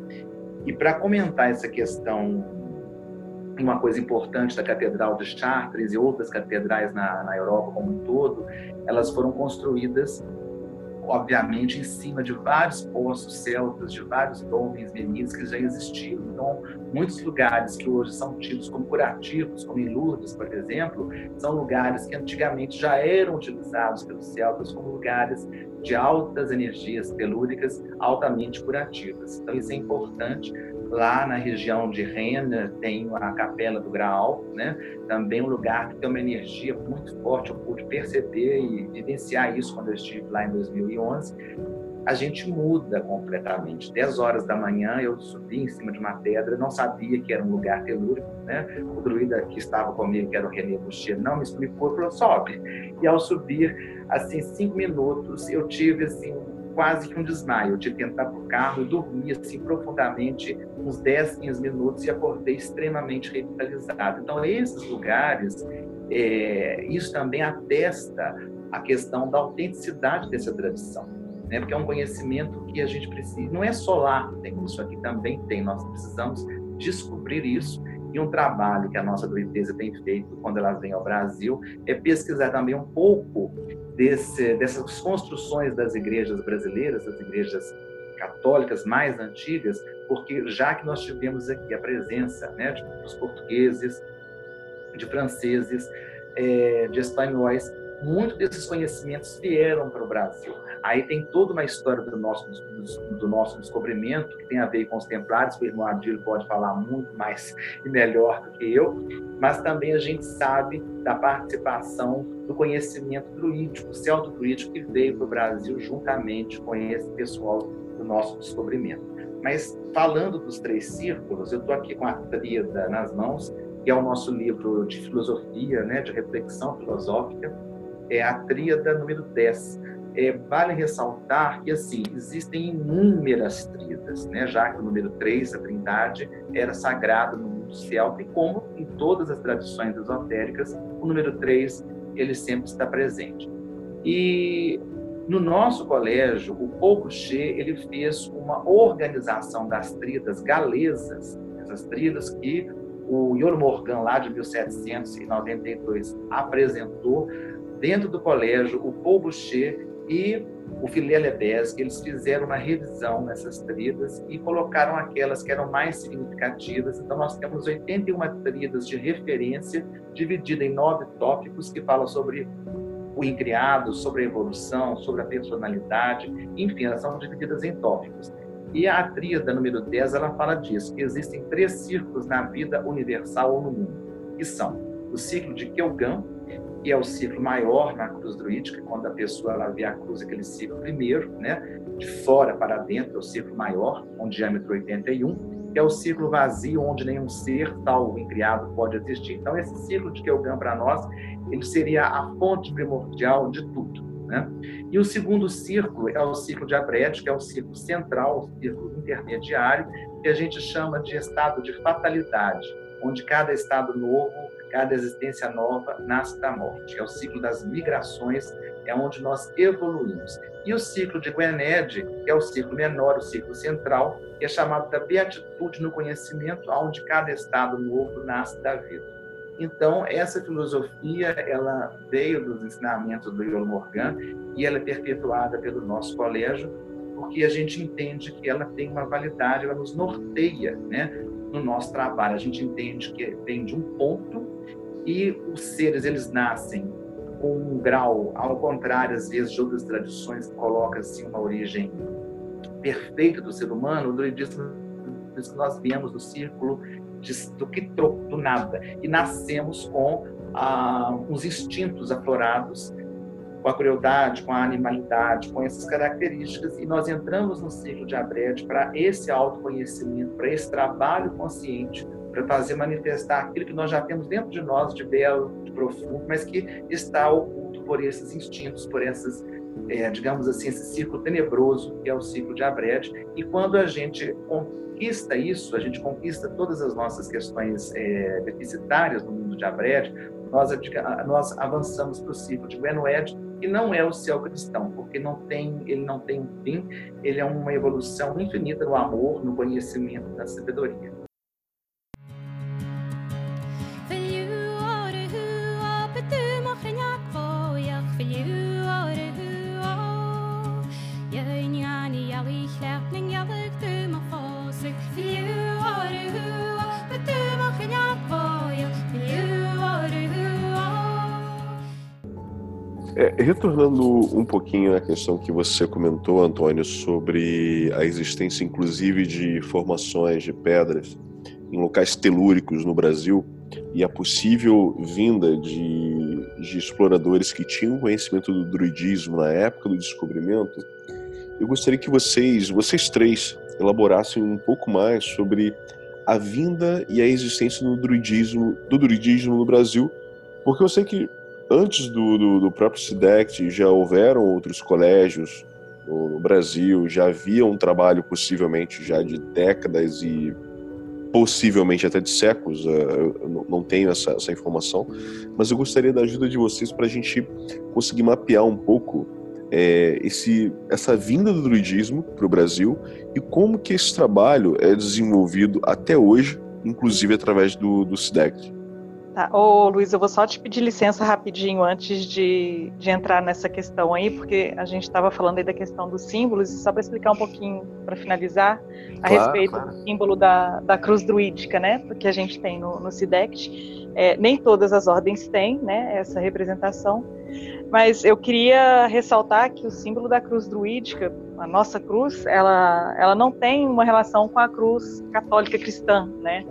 E para comentar essa questão, uma coisa importante da Catedral de Chartres e outras catedrais na, na Europa como um todo, elas foram construídas obviamente, em cima de vários poços celtas, de vários domens venis que já existiam. Então, muitos lugares que hoje são tidos como curativos, como em Lourdes, por exemplo, são lugares que antigamente já eram utilizados pelos celtas como lugares de altas energias telúricas altamente curativas. Então, isso é importante Lá na região de Rennes tem a Capela do Graal, né? também um lugar que tem uma energia muito forte. Eu pude perceber e vivenciar isso quando eu estive lá em 2011. A gente muda completamente. 10 horas da manhã eu subi em cima de uma pedra, não sabia que era um lugar telúrico. Né? O druida que estava comigo, que era o René Boucher, não me explicou, falou: sobe. E ao subir, assim, cinco minutos, eu tive assim, quase que um desmaio. Eu tive que entrar para o carro, eu dormi assim profundamente uns 10, 15 minutos e acordei extremamente revitalizado. Então, esses lugares, é, isso também atesta a questão da autenticidade dessa tradição. Né? Porque é um conhecimento que a gente precisa. Não é só lá, tem isso aqui também tem. Nós precisamos descobrir isso e um trabalho que a nossa druideza tem feito quando ela vem ao Brasil é pesquisar também um pouco desse, dessas construções das igrejas brasileiras, das igrejas católicas mais antigas, porque já que nós tivemos aqui a presença né, de, dos portugueses, de franceses, é, de espanhóis, muitos desses conhecimentos vieram para o Brasil. Aí tem toda uma história do nosso, do, nosso descobrimento, que tem a ver com os templários, o irmão Adílio pode falar muito mais e melhor do que eu, mas também a gente sabe da participação do conhecimento druídico, celto-druídico, que veio para o Brasil juntamente com esse pessoal do nosso descobrimento. Mas falando dos três círculos, eu estou aqui com a tríada nas mãos, que é o nosso livro de filosofia, né, de reflexão filosófica, é a tríada número 10. É, vale ressaltar que, assim, existem inúmeras tríadas, né? já que o número 3, a trindade, era sagrado no mundo celta, e como em todas as tradições esotéricas, o número 3, ele sempre está presente. E no nosso colégio, o Boucher, ele fez uma organização das tríadas galesas, essas tríadas que o Yolo Morgan, lá de 1792, apresentou dentro do colégio, o Boucher e o Filé que eles fizeram uma revisão nessas tríadas e colocaram aquelas que eram mais significativas. Então, nós temos 81 tríadas de referência, dividida em nove tópicos que falam sobre o incriado, sobre a evolução, sobre a personalidade, enfim, elas são divididas em tópicos. E a tríada número 10, ela fala disso, que existem três círculos na vida universal ou no mundo, que são o ciclo de Kelgan, que é o ciclo maior na cruz druídica, quando a pessoa ela vê a cruz, aquele ciclo primeiro, né? de fora para dentro, é o ciclo maior, com diâmetro 81, que é o ciclo vazio, onde nenhum ser tal criado pode existir. Então, esse ciclo de Kelgan para nós, ele seria a fonte primordial de tudo. Né? E o segundo círculo é o ciclo de Abred, que é o ciclo central, o círculo intermediário, que a gente chama de estado de fatalidade, onde cada estado novo, cada existência nova nasce da morte. É o ciclo das migrações, é onde nós evoluímos. E o ciclo de Gwened, que é o ciclo menor, o ciclo central, que é chamado da beatitude no conhecimento, onde cada estado novo nasce da vida. Então, essa filosofia, ela veio dos ensinamentos do Yolo Morgan e ela é perpetuada pelo nosso colégio, porque a gente entende que ela tem uma validade, ela nos norteia, né, no nosso trabalho. A gente entende que vem de um ponto e os seres, eles nascem com um grau, ao contrário, às vezes, de outras tradições que colocam assim, uma origem perfeita do ser humano, o druidismo que nós viemos do círculo de, do que do nada. E nascemos com ah, os instintos aflorados com a crueldade, com a animalidade, com essas características, e nós entramos no ciclo de Abred para esse autoconhecimento, para esse trabalho consciente, para fazer manifestar aquilo que nós já temos dentro de nós, de belo, de profundo, mas que está oculto por esses instintos, por essas, é, digamos assim, esse ciclo tenebroso que é o ciclo de Abred. E quando a gente conquista isso, a gente conquista todas as nossas questões é, deficitárias no mundo de Abred, nós, nós avançamos para o ciclo de Gwenwed, que não é o céu cristão, porque não tem, ele não tem um fim, ele é uma evolução infinita no amor, no conhecimento, na sabedoria. É, retornando um pouquinho à questão que você comentou, Antônio, sobre a existência, inclusive, de formações de pedras em locais telúricos no Brasil e a possível vinda de, de exploradores que tinham conhecimento do druidismo na época do descobrimento, eu gostaria que vocês, vocês três, elaborassem um pouco mais sobre a vinda e a existência do druidismo, do druidismo no Brasil, porque eu sei que antes do, do, do próprio SIDECT já houveram outros colégios no, no, Brasil, já havia um trabalho possivelmente já de décadas e possivelmente até de séculos, eh, eu não tenho essa, essa informação, mas eu gostaria da ajuda de vocês para a gente conseguir mapear um pouco é, esse, essa vinda do druidismo para o Brasil e como que esse trabalho é desenvolvido até hoje, inclusive através do, do SIDECT. Tá. Ô, Luiz, eu vou só te pedir licença rapidinho antes de, de entrar nessa questão aí, porque a gente estava falando aí da questão dos símbolos, e só para explicar um pouquinho, para finalizar, a claro, respeito claro. do símbolo da, da cruz druídica, né, que a gente tem no, no SIDECT. É, nem todas as ordens têm né, essa representação, mas eu queria ressaltar que o símbolo da cruz druídica, a nossa cruz, ela, ela não tem uma relação com a cruz católica cristã, né?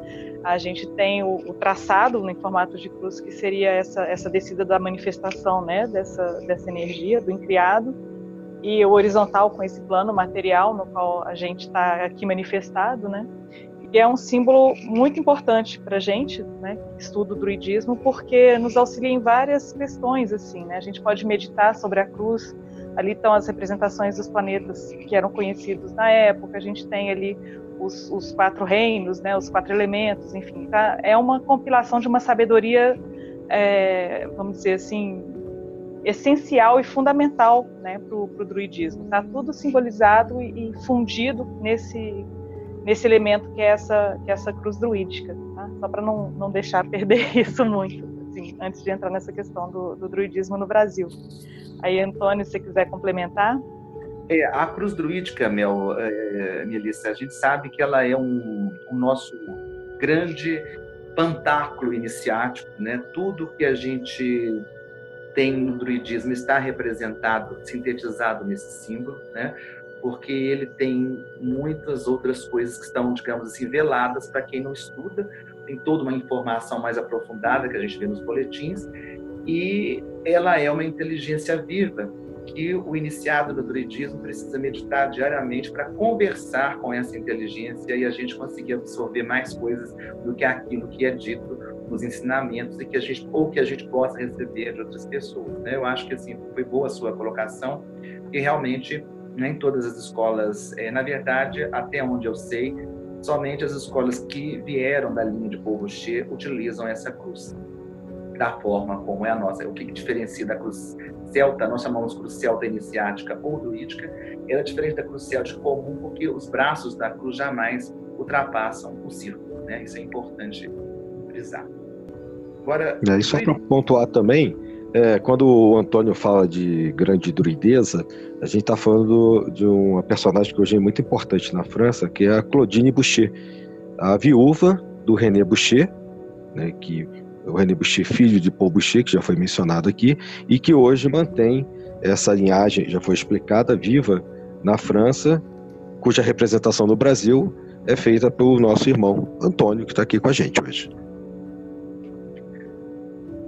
A gente tem o, o, traçado no formato de cruz, que seria essa, essa descida da manifestação né, dessa, dessa energia, do incriado, e o horizontal com esse plano material no qual a gente está aqui manifestado, né? E é um símbolo muito importante para a gente, né, que estuda o druidismo, porque nos auxilia em várias questões, assim, né? A gente pode meditar sobre a cruz, ali estão as representações dos planetas que eram conhecidos na época, a gente tem ali os, os quatro reinos, né, os quatro elementos, enfim, tá? é uma compilação de uma sabedoria, é, vamos dizer assim, essencial e fundamental né, para o druidismo. Está tudo simbolizado e, fundido nesse, nesse elemento que é essa, que é essa cruz druídica, tá? só para não, não deixar perder isso muito, assim, antes de entrar nessa questão do, do druidismo no Brasil. Aí, Antônio, se quiser complementar. É, a cruz druídica, Mel, é, Melissa, a gente sabe que ela é um, um nosso grande pantáculo iniciático, né? Tudo que a gente tem no druidismo está representado, sintetizado nesse símbolo, né? porque ele tem muitas outras coisas que estão, digamos assim, veladas para quem não estuda, tem toda uma informação mais aprofundada que a gente vê nos boletins, e ela é uma inteligência viva que o iniciado do druidismo precisa meditar diariamente para conversar com essa inteligência e a gente conseguir absorver mais coisas do que aquilo que é dito nos ensinamentos e que a gente ou que a gente possa receber de outras pessoas. Né? Eu acho que assim foi boa a sua colocação e realmente nem todas as escolas, é, na verdade, até onde eu sei, somente as escolas que vieram da linha de Paul Rocher utilizam essa cruz da forma como é a nossa. O que, que diferencia da cruz celta, nós chamamos cruz celta iniciática ou druídica, ela é diferente da cruz celta comum porque os braços da cruz jamais ultrapassam o círculo. Né? Isso é importante frisar. Agora, é, e só para pontuar também, é, quando o Antônio fala de grande druideza, a gente está falando de uma personagem que hoje é muito importante na França, que é a Claudine Boucher, a viúva do René Boucher, né, que René Boucher, filho de Paul Boucher, que já foi mencionado aqui, e que hoje mantém essa linhagem, já foi explicada, viva na França, cuja representação no Brasil é feita pelo nosso irmão Antônio, que está aqui com a gente hoje.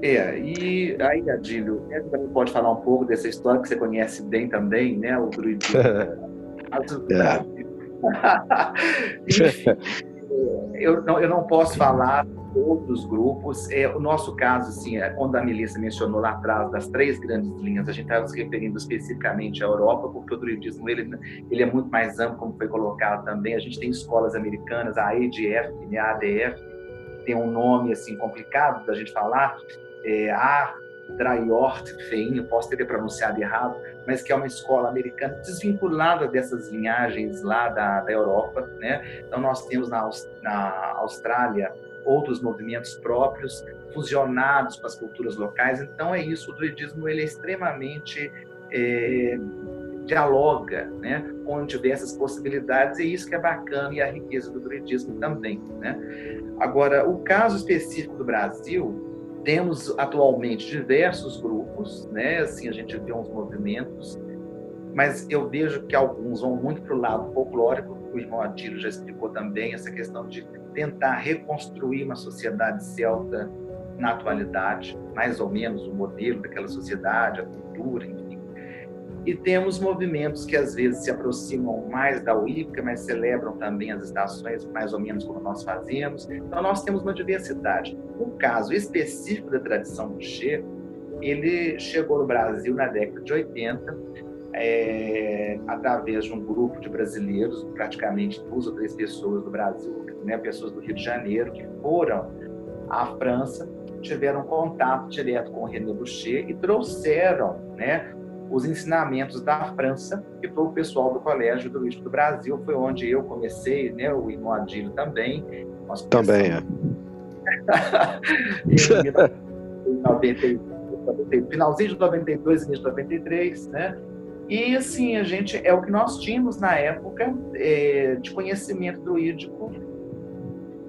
É, e aí, Adílio, você também pode falar um pouco dessa história que você conhece bem também, né? O druidismo. é. Eu, não, eu não posso falar outros grupos. É, o nosso caso, assim, é, quando a Melissa mencionou lá atrás das três grandes linhas, a gente estava se referindo especificamente à Europa, porque o druidismo ele, ele é muito mais amplo, como foi colocado também. A gente tem escolas americanas, a ADF, né, a ADF, tem um nome assim complicado da gente falar, é, a Drayort Fein, posso ter pronunciado errado, mas que é uma escola americana desvinculada dessas linhagens lá da, da Europa. Né? Então, nós temos na, na Austrália outros movimentos próprios, fusionados com as culturas locais. Então, é isso, o druidismo ele é extremamente. É, dialoga né, com diversas possibilidades, e é isso que é bacana e a riqueza do druidismo também. Né? Agora, o caso específico do Brasil, temos atualmente diversos grupos, né? Assim, a gente vê uns movimentos, mas eu vejo que alguns vão muito para o lado folclórico, o irmão Adílio já explicou também essa questão de tentar reconstruir uma sociedade celta na atualidade, mais ou menos o modelo daquela sociedade, a cultura, enfim e temos movimentos que às vezes se aproximam mais da Wicca, mas celebram também as estações mais ou menos como nós fazemos. Então nós temos uma diversidade. O caso específico da tradição Boucher, ele chegou no Brasil na década de 80, é, através de um grupo de brasileiros, praticamente duas ou três pessoas do Brasil, né, pessoas do Rio de Janeiro, que foram à França, tiveram contato direto com o René Boucher e trouxeram né, os ensinamentos da França, que foi o pessoal do Colégio do Luís do Brasil, foi onde eu comecei, né, o irmão Adílio também. também, é. em 90, finalzinho de 92, início de 93, né? E assim, a gente é o que nós tínhamos na época é, de conhecimento druídico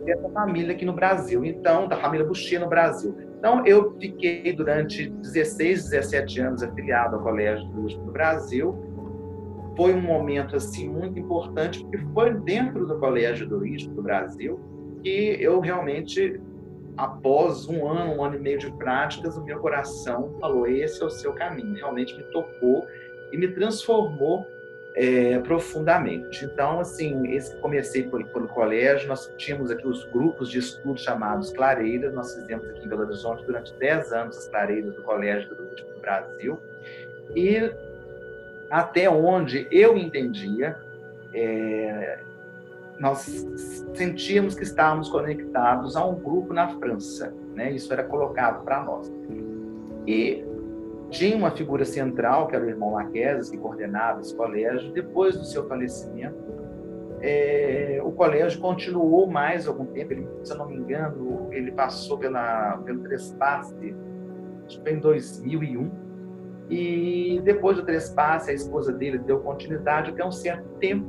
dessa família aqui no Brasil, então, da família Boucher no Brasil. Então, eu fiquei durante 16, 17 anos afiliado ao Colégio do Brasil. Foi um momento assim muito importante, porque foi dentro do Colégio do do Brasil que eu realmente, após um ano, um ano e meio de práticas, o meu coração falou: esse é o seu caminho. Realmente me tocou e me transformou é, profundamente. Então, assim, esse, comecei pelo, pelo, colégio, nós tínhamos aqui os grupos de estudo chamados Clareiras, nós fizemos aqui em Belo Horizonte durante 10 anos as Clareiras do Colégio do Brasil, e até onde eu entendia, é, nós sentíamos que estávamos conectados a um grupo na França, né? Isso era colocado para nós. E tinha uma figura central, que era o irmão Marqueses, que coordenava esse colégio. Depois do seu falecimento, é, o colégio continuou mais algum tempo. Ele, se eu não me engano, ele passou pela, pelo Trespasse, foi em 2001 e depois do trespasse, a esposa dele deu continuidade até um certo tempo.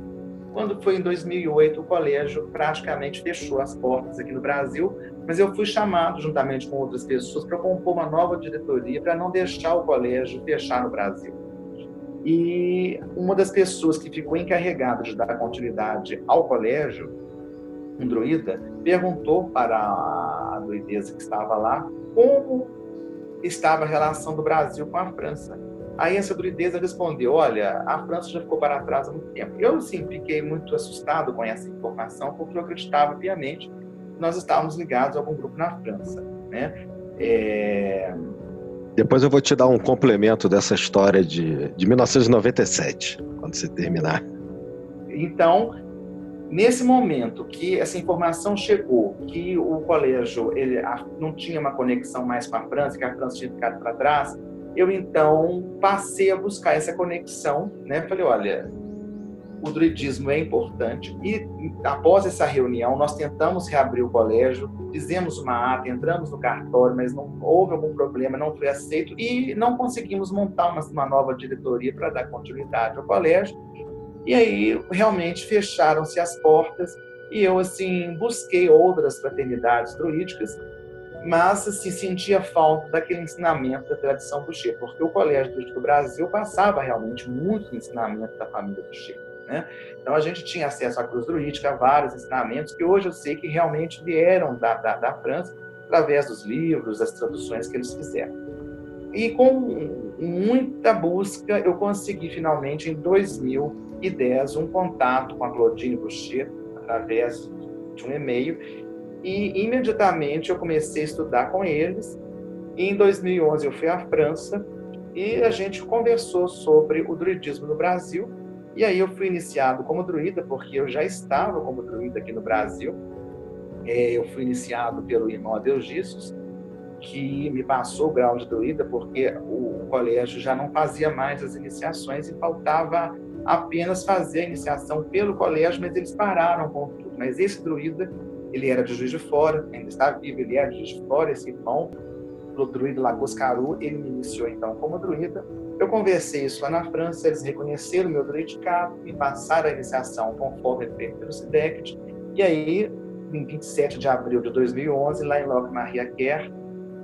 Quando foi em 2008, o colégio praticamente fechou as portas aqui no Brasil, mas eu fui chamado, juntamente com outras pessoas, para compor uma nova diretoria para não deixar o colégio fechar no Brasil. E uma das pessoas que ficou encarregada de dar continuidade ao colégio, um druida, perguntou para a druideza que estava lá como estava a relação do Brasil com a França. Aí essa druideza respondeu: Olha, a França já ficou para trás há muito tempo. Eu, sim, fiquei muito assustado com essa informação, porque eu acreditava piamente que nós estávamos ligados a algum grupo na França. Né? É... Depois eu vou te dar um complemento dessa história de, de 1997, quando você terminar. Então, Nesse momento que essa informação chegou, que o colégio ele não tinha uma conexão mais com a França, que a França tinha ficado para trás, eu então passei a buscar essa conexão, né? Falei, olha, o druidismo é importante. E após essa reunião nós tentamos reabrir o colégio, fizemos uma ata, entramos no cartório, mas não houve algum problema, não foi aceito e não conseguimos montar uma, uma nova diretoria para dar continuidade ao colégio. E aí realmente fecharam-se as portas e eu assim busquei outras fraternidades druídicas, mas assim sentia falta daquele ensinamento da tradição Boucher, porque o Colégio do Brasil passava realmente muito ensinamento da família Boucher. Né? Então a gente tinha acesso à cruz druídica, a vários ensinamentos que hoje eu sei que realmente vieram da, da, da França através dos livros, das traduções que eles fizeram. E com muita busca eu consegui finalmente em 2000 2010 um contato com a Claudine Boucher através de um e-mail e imediatamente eu comecei a estudar com eles. E em 2011 eu fui à França e a gente conversou sobre o druidismo no Brasil. E aí eu fui iniciado como druida, porque eu já estava como druida aqui no Brasil. É, eu fui iniciado pelo irmão Adeugícios, que me passou o grau de druida, porque o colégio já não fazia mais as iniciações e faltava apenas fazer a iniciação pelo colégio, mas eles pararam com tudo. Mas esse druida, ele era de Juiz de Fora, ainda está vivo, ele era de Juiz de Fora, esse irmão, o druida Lagos Caru, ele me iniciou então como druida. Eu conversei isso lá na França, eles reconheceram o meu druidicado e passaram a iniciação conforme feito pelo SIDECT. E aí, em 27 de abril de 2011, lá em Loc Maria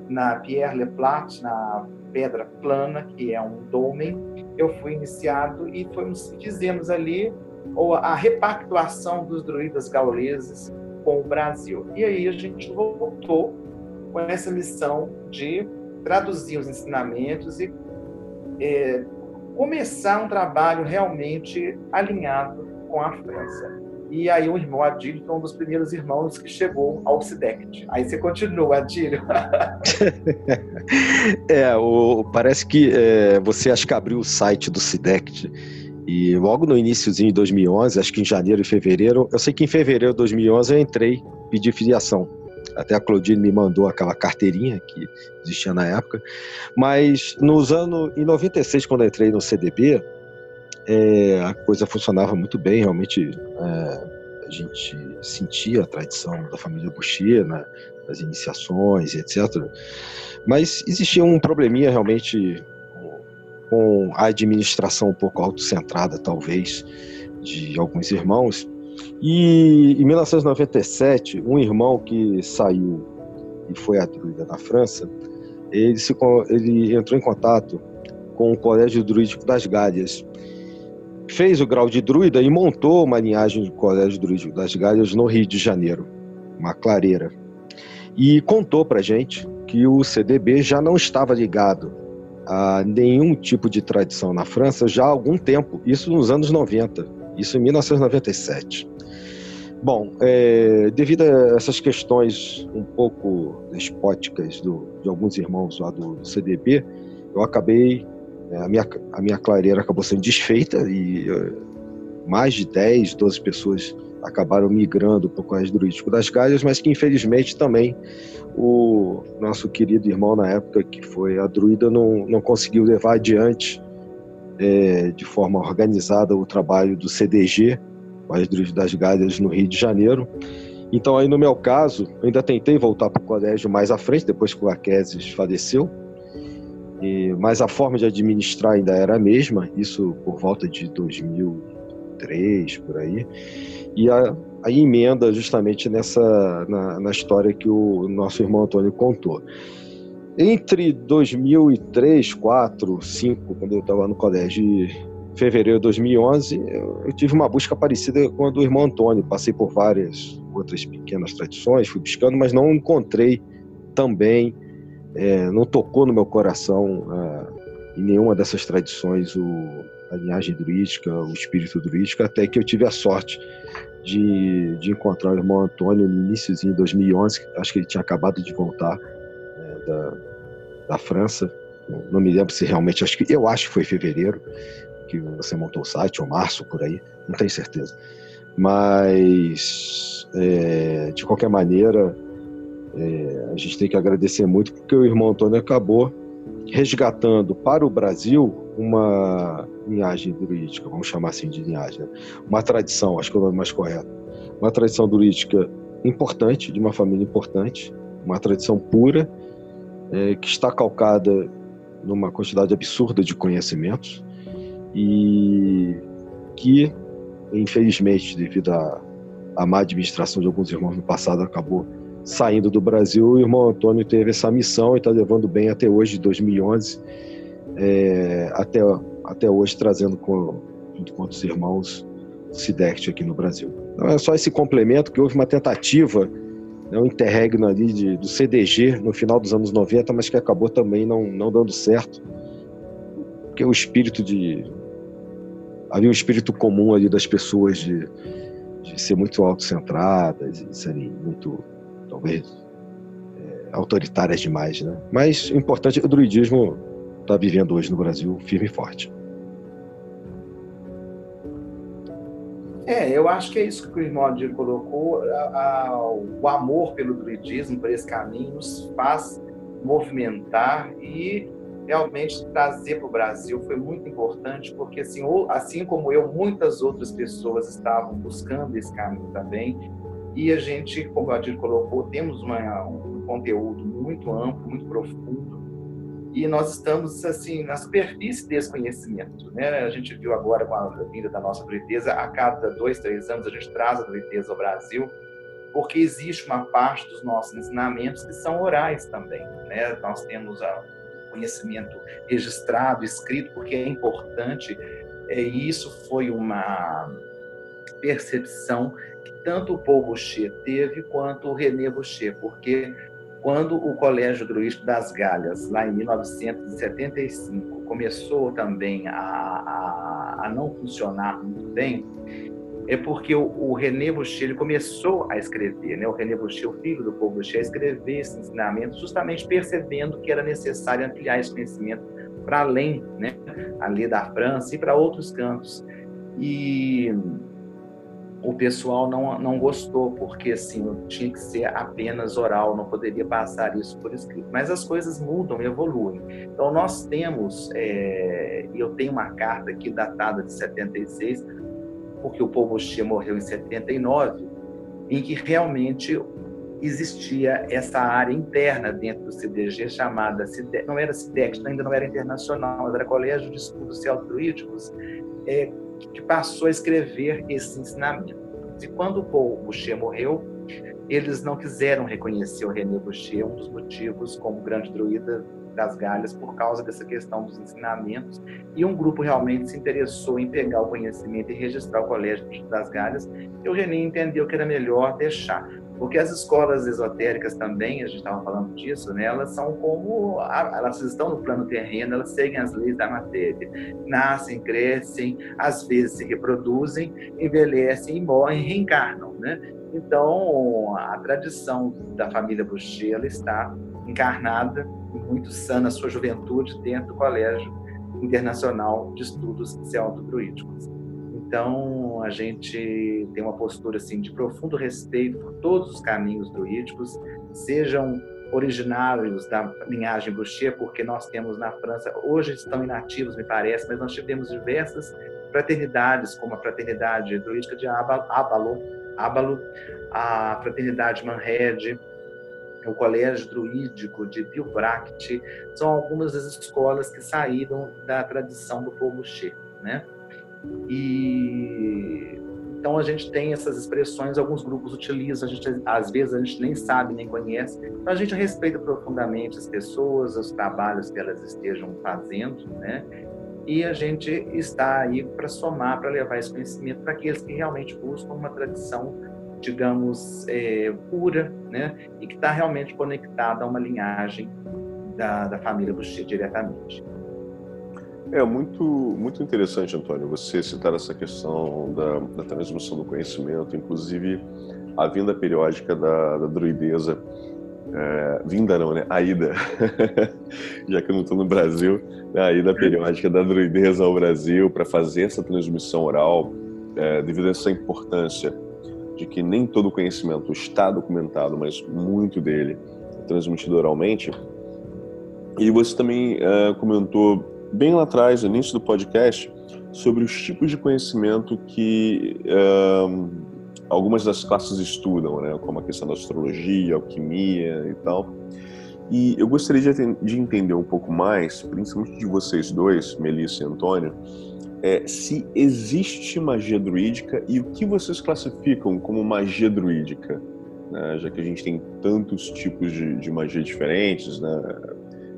na Pierre Le Plat, na Pedra Plana, que é um dolmen, eu fui iniciado e fomos, fizemos ali a repactuação dos druidas gauleses com o Brasil. E aí a gente voltou com essa missão de traduzir os ensinamentos e é, começar um trabalho realmente alinhado com a França. E aí o irmão Adílio foi um dos primeiros irmãos que chegou ao SIDECT. Aí você continua, Adílio. é, o, parece que é, você acho que abriu o site do SIDECT e logo no iníciozinho de 2011, acho que em janeiro e fevereiro, eu sei que em fevereiro de 2011 eu entrei, pedi filiação. Até a Claudine me mandou aquela carteirinha que existia na época. Mas nos anos, em 96, quando eu entrei no CDB, é, a coisa funcionava muito bem, realmente é, a gente sentia a tradição da família Boucher né, nas iniciações, etc. Mas existia um probleminha realmente com a administração um pouco autocentrada, talvez, de alguns irmãos. E em 1997, um irmão que saiu e foi a druida na França, ele, se, ele entrou em contato com o Colégio Druídico das Gálias, fez o grau de druida e montou uma linhagem de colégio druídico das Galhas no Rio de Janeiro, uma clareira. E contou para gente que o CDB já não estava ligado a nenhum tipo de tradição na França já há algum tempo, isso nos anos 90, isso em 1997. Bom, é, devido a essas questões um pouco despóticas do, de alguns irmãos lá do CDB, eu acabei, é, a, minha, a minha clareira acabou sendo desfeita e é, mais de 10, 12 pessoas acabaram migrando para o Colégio Druídico das Galhas, mas que infelizmente também o nosso querido irmão na época, que foi a druida, não, não conseguiu levar adiante é, de forma organizada o trabalho do CDG, as Druidas das Galhas no Rio de Janeiro. Então, aí no meu caso, eu ainda tentei voltar para o colégio mais à frente, depois que o Arqueses faleceu, e, mas a forma de administrar ainda era a mesma, isso por volta de 2003, por aí. E a, a emenda justamente nessa na, na história que o nosso irmão Antônio contou. Entre 2003, 4, 2005, quando eu estava no colégio, fevereiro de 2011, eu tive uma busca parecida com a do irmão Antônio. Passei por várias outras pequenas tradições, fui buscando, mas não encontrei também, é, não tocou no meu coração é, em nenhuma dessas tradições o, a linhagem druídica, o espírito druídico, até que eu tive a sorte de, de encontrar o irmão Antônio no iníciozinho de 2011, acho que ele tinha acabado de voltar é, da, da França, não me lembro se realmente, acho que eu acho que foi fevereiro, que você montou o site, ou março, por aí, não tenho certeza. Mas, é, de qualquer maneira, é, a gente tem que agradecer muito, porque o irmão Antônio acabou resgatando para o Brasil uma linhagem druídica, vamos chamar assim de linhagem, né? uma tradição, acho que é o nome mais correto, uma tradição druídica importante, de uma família importante, uma tradição pura, é, que está calcada numa quantidade absurda de conhecimentos, e que, infelizmente, devido à, à má administração de alguns irmãos no passado, acabou saindo do Brasil. O irmão Antônio teve essa missão e está levando bem até hoje, de 2011, é, até, até hoje, trazendo com, junto com outros irmãos o SIDECT aqui no Brasil. Não é só esse complemento que houve uma tentativa né, um interregno ali de, do CDG no final dos anos 90, mas que acabou também não, não dando certo, porque o espírito de havia um espírito comum ali das pessoas de, de ser muito autocentradas e serem muito, talvez, é, autoritárias demais, né? Mas o importante é que o druidismo está vivendo hoje no Brasil firme e forte. É, eu acho que é isso que o Adir colocou. A, a, o amor pelo druidismo, por esse caminho, nos faz movimentar e realmente trazer para o Brasil foi muito importante, porque assim, assim como eu, muitas outras pessoas estavam buscando esse caminho também. E a gente, como a Adir colocou, temos uma, um conteúdo muito amplo, muito profundo, e nós estamos assim na superfície desse conhecimento. Né? A gente viu agora com a vinda da nossa druideza, a cada dois, três anos a gente traz a druideza ao Brasil, porque existe uma parte dos nossos ensinamentos que são orais também. Né? Nós temos a conhecimento registrado, escrito, porque é importante. É, e isso foi uma percepção que tanto o Paul Boucher teve quanto o René Boucher, porque quando o Colégio Druístico das Galhas, lá em 1975, começou também a, a, a não funcionar muito bem, é porque o, o René Boucher começou a escrever, né? o René Boucher, o filho do Paul Boucher, a escrever esse ensinamento, justamente percebendo que era necessário ampliar esse conhecimento para além, né? ali da França e para outros cantos. E o pessoal não, não gostou, porque assim, tinha que ser apenas oral, não poderia passar isso por escrito. Mas as coisas mudam evoluem. Então, nós temos, é, eu tenho uma carta aqui datada de 76, porque o povo Xia morreu em 79, em que realmente existia essa área interna dentro do CDG chamada, não era CIDEX, ainda não era internacional, era Colégio de Estudos Altruísticos, é, que passou a escrever esses ensinamentos. E quando Paul Boucher morreu, eles não quiseram reconhecer o René Boucher, um dos motivos, como grande druida das Galhas por causa dessa questão dos ensinamentos e um grupo realmente se interessou em pegar o conhecimento e registrar o Colégio das Galhas. E o René entendeu que era melhor deixar, porque as escolas esotéricas também, a gente estava falando disso, né, elas são como, elas estão no plano terreno, elas seguem as leis da matéria, nascem, crescem, às vezes se reproduzem, envelhecem e morrem, reencarnam, né? Então, a tradição da família Boucher está encarnada muito sã na sua juventude dentro do Colégio Internacional de Estudos Celto-Druídicos. Então, a gente tem uma postura assim de profundo respeito por todos os caminhos druídicos, sejam originários da linhagem Boucher, porque nós temos na França, hoje estão inativos, me parece, mas nós tivemos diversas fraternidades, como a Fraternidade Druídica de Ábalo, a Fraternidade Manred, o Colégio Druídico de Bilbract, são algumas das escolas que saíram da tradição do povo Xê, né? E então a gente tem essas expressões, alguns grupos utilizam, a gente, às vezes a gente nem sabe, nem conhece. Então a gente respeita profundamente as pessoas, os trabalhos que elas estejam fazendo, né? e a gente está aí para somar, para levar esse conhecimento para aqueles que realmente buscam uma tradição, digamos, é, pura, né? E que está realmente conectada a uma linhagem da, da família Boucher diretamente. É muito, muito interessante, Antônio, você citar essa questão da, da transmissão do conhecimento, inclusive a vinda periódica da, da druideza é, vinda não, né? A ida. Já que eu não estou no Brasil, né? a ida periódica da druideza ao Brasil para fazer essa transmissão oral, é, devido a essa importância de que nem todo conhecimento está documentado, mas muito dele é transmitido oralmente. E você também é, comentou bem lá atrás, no início do podcast, sobre os tipos de conhecimento que é, algumas das classes estudam, né, como a questão da astrologia, alquimia e tal. E eu gostaria de, de entender um pouco mais, principalmente de vocês dois, Melissa e Antônio, é, se existe magia druídica e o que vocês classificam como magia druídica, né, já que a gente tem tantos tipos de, de magia diferentes, né,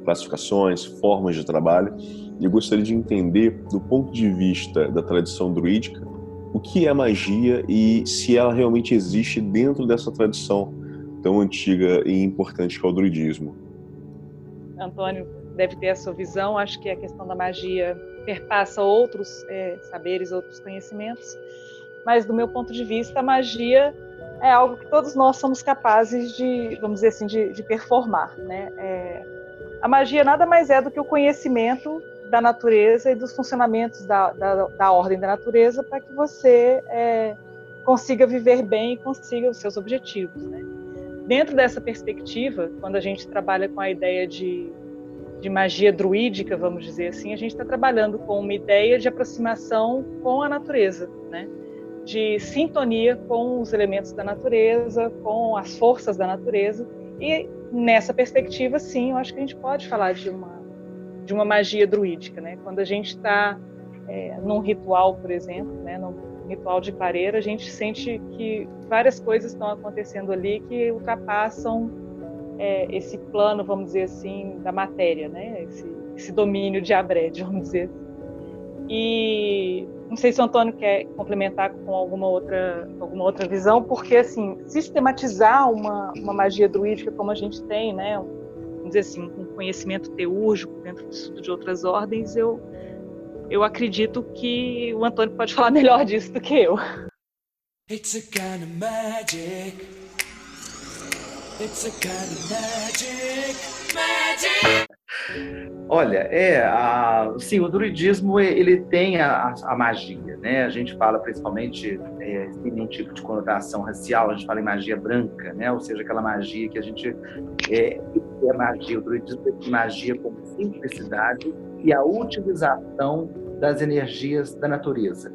classificações, formas de trabalho. E eu gostaria de entender, do ponto de vista da tradição druídica, o que é magia e se ela realmente existe dentro dessa tradição tão antiga e importante que é o druidismo. Antônio deve ter a sua visão, acho que a questão da magia perpassa outros é, saberes, outros conhecimentos, mas do meu ponto de vista, a magia é algo que todos nós somos capazes de, vamos dizer assim, de, de performar, né? É, a magia nada mais é do que o conhecimento da natureza e dos funcionamentos da, da, da ordem da natureza para que você é, consiga viver bem e consiga os seus objetivos. Né? Dentro dessa perspectiva, quando a gente trabalha com a ideia de, de magia druídica, vamos dizer assim, a gente está trabalhando com uma ideia de aproximação com a natureza, né? de sintonia com os elementos da natureza, com as forças da natureza. E nessa perspectiva, sim, eu acho que a gente pode falar de uma de uma magia druídica, né? Quando a gente está é, num ritual, por exemplo, né, num ritual de clareira, a gente sente que várias coisas estão acontecendo ali que ultrapassam é, esse plano, vamos dizer assim, da matéria, né? Esse, esse domínio de Abred, vamos dizer. Assim. E não sei se o Antônio quer complementar com alguma outra, alguma outra visão, porque assim sistematizar uma, uma magia druídica como a gente tem, né? dizer assim, um conhecimento teúrgico dentro do estudo de outras ordens, eu, eu acredito que o Antônio pode falar melhor disso do que eu. It's a kind of magic. It's a kind of magic. Magic! Olha, é, a, sim, o druidismo ele tem a, a, magia, né? A gente fala principalmente é, tem um tipo de conotação racial, a gente fala em magia branca, né? Ou seja, aquela magia que a gente é, é magia, o druidismo é magia com simplicidade e a utilização das energias da natureza.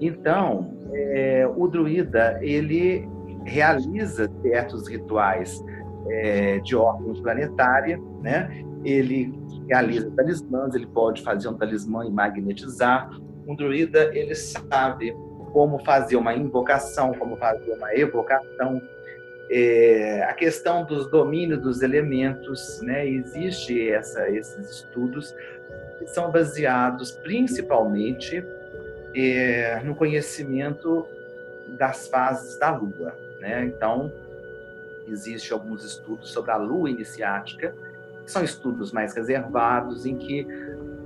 Então, é, o druida ele realiza certos rituais é, de ordem planetária, né? Ele realiza talismãs, ele pode fazer um talismã e magnetizar. Um druida, ele sabe como fazer uma invocação, como fazer uma evocação. É, a questão dos domínios dos elementos, né? Existe essa, esses estudos que são baseados principalmente é, no conhecimento das fases da Lua, né? Então, existe alguns estudos sobre a Lua iniciática, são estudos mais reservados, em que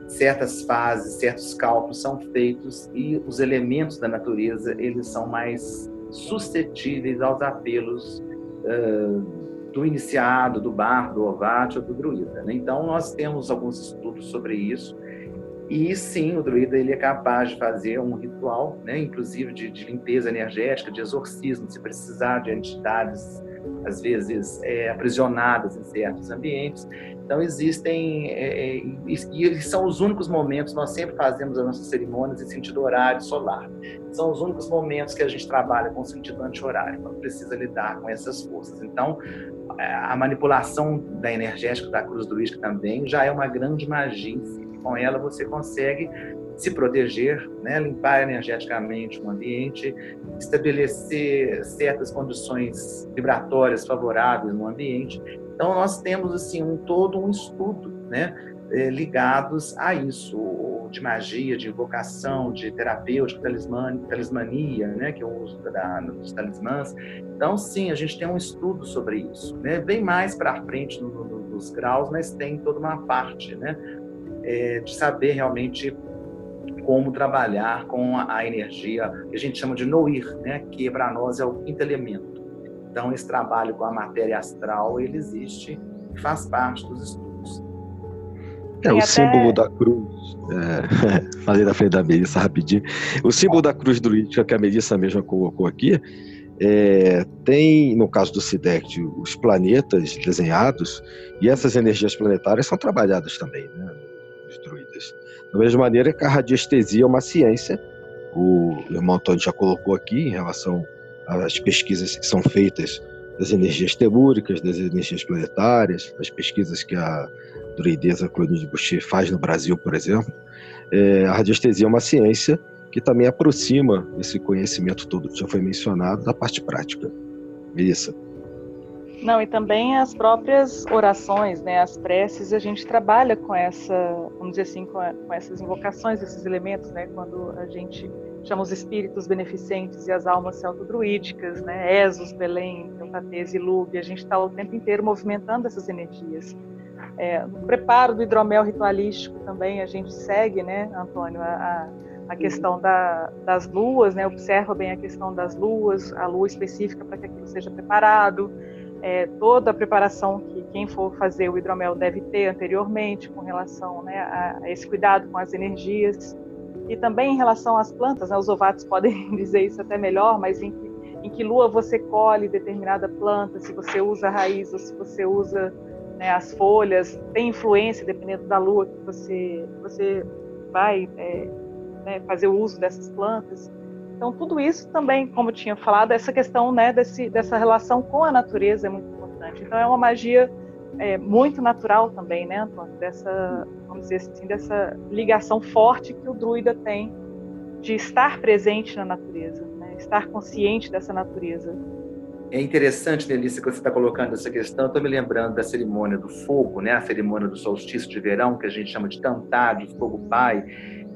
certas fases, certos cálculos são feitos e os elementos da natureza eles são mais suscetíveis aos apelos uh, do iniciado, do bardo, do ovate ou do druida. Né? Então nós temos alguns estudos sobre isso e sim, o druida ele é capaz de fazer um ritual, né? inclusive de, de limpeza energética, de exorcismo, se precisar de entidades às vezes é, aprisionadas em certos ambientes. Então existem é, é e são os únicos momentos nós sempre fazemos as nossas cerimônias em sentido horário solar. São os únicos momentos que a gente trabalha com sentido anti-horário, quando precisa lidar com essas forças. Então a manipulação da energética da cruz druídica também já é uma grande magia. Com ela você consegue se proteger, né, limpar energeticamente o ambiente, estabelecer certas condições vibratórias favoráveis no ambiente. Então nós temos assim um todo um estudo, né, eh, ligados a isso, de magia, de invocação, de terapêutica, talismania, né, que é o uso da, dos talismãs. Então, sim, a gente tem um estudo sobre isso, né, bem mais para frente no, no, nos graus, mas tem toda uma parte, né, é, de saber realmente como trabalhar com a energia que a gente chama de noir, né? que para nós é o quinto elemento. Então, esse trabalho com a matéria astral, ele existe e faz parte dos estudos. É, o até... símbolo da cruz, é, falei da frente da Melissa rapidinho, o símbolo da cruz druídica que a Melissa mesma colocou aqui, é, tem, no caso do SIDECT, os planetas desenhados, e essas energias planetárias são trabalhadas também, né. Da mesma maneira que a radiestesia é uma ciência, o irmão Antônio já colocou aqui em relação às pesquisas que são feitas das energias telúricas, das energias planetárias, as pesquisas que a druideza Clotilde Boucher faz no Brasil, por exemplo. É, a radiestesia é uma ciência que também aproxima esse conhecimento todo que já foi mencionado da parte prática. Melissa. Não, e também as próprias orações, né, as preces, a gente trabalha com essa, vamos dizer assim, com, a, com essas invocações, esses elementos, né, quando a gente chama os espíritos beneficentes e as almas celtodruídicas, né, Esos, Belém, Eutatese e Lube, a gente está o tempo inteiro movimentando essas energias. É, no preparo do hidromel ritualístico também a gente segue, né, Antônio, a, a questão da, das luas, né, observa bem a questão das luas, a lua específica para que aquilo seja preparado, é, toda a preparação que quem for fazer o hidromel deve ter anteriormente com relação né, a, a, esse cuidado com as energias e também em relação às plantas, né, os ovatos podem dizer isso até melhor, mas em que, em que lua você colhe determinada planta, se você usa a raiz ou se você usa né, as folhas, tem influência dependendo da lua que você, você vai é, né, fazer o uso dessas plantas. Então, tudo isso também, como tinha falado, essa questão né, desse, dessa relação com a natureza é muito importante. Então, é uma magia é, muito natural também, né, Antônio? Dessa, vamos dizer assim, dessa ligação forte que o druida tem de estar presente na natureza, né, estar consciente dessa natureza. É interessante, Nelissa, que você está colocando essa questão. Estou me lembrando da cerimônia do fogo, né? a cerimônia do solstício de verão, que a gente chama de Tantá, de fogo pai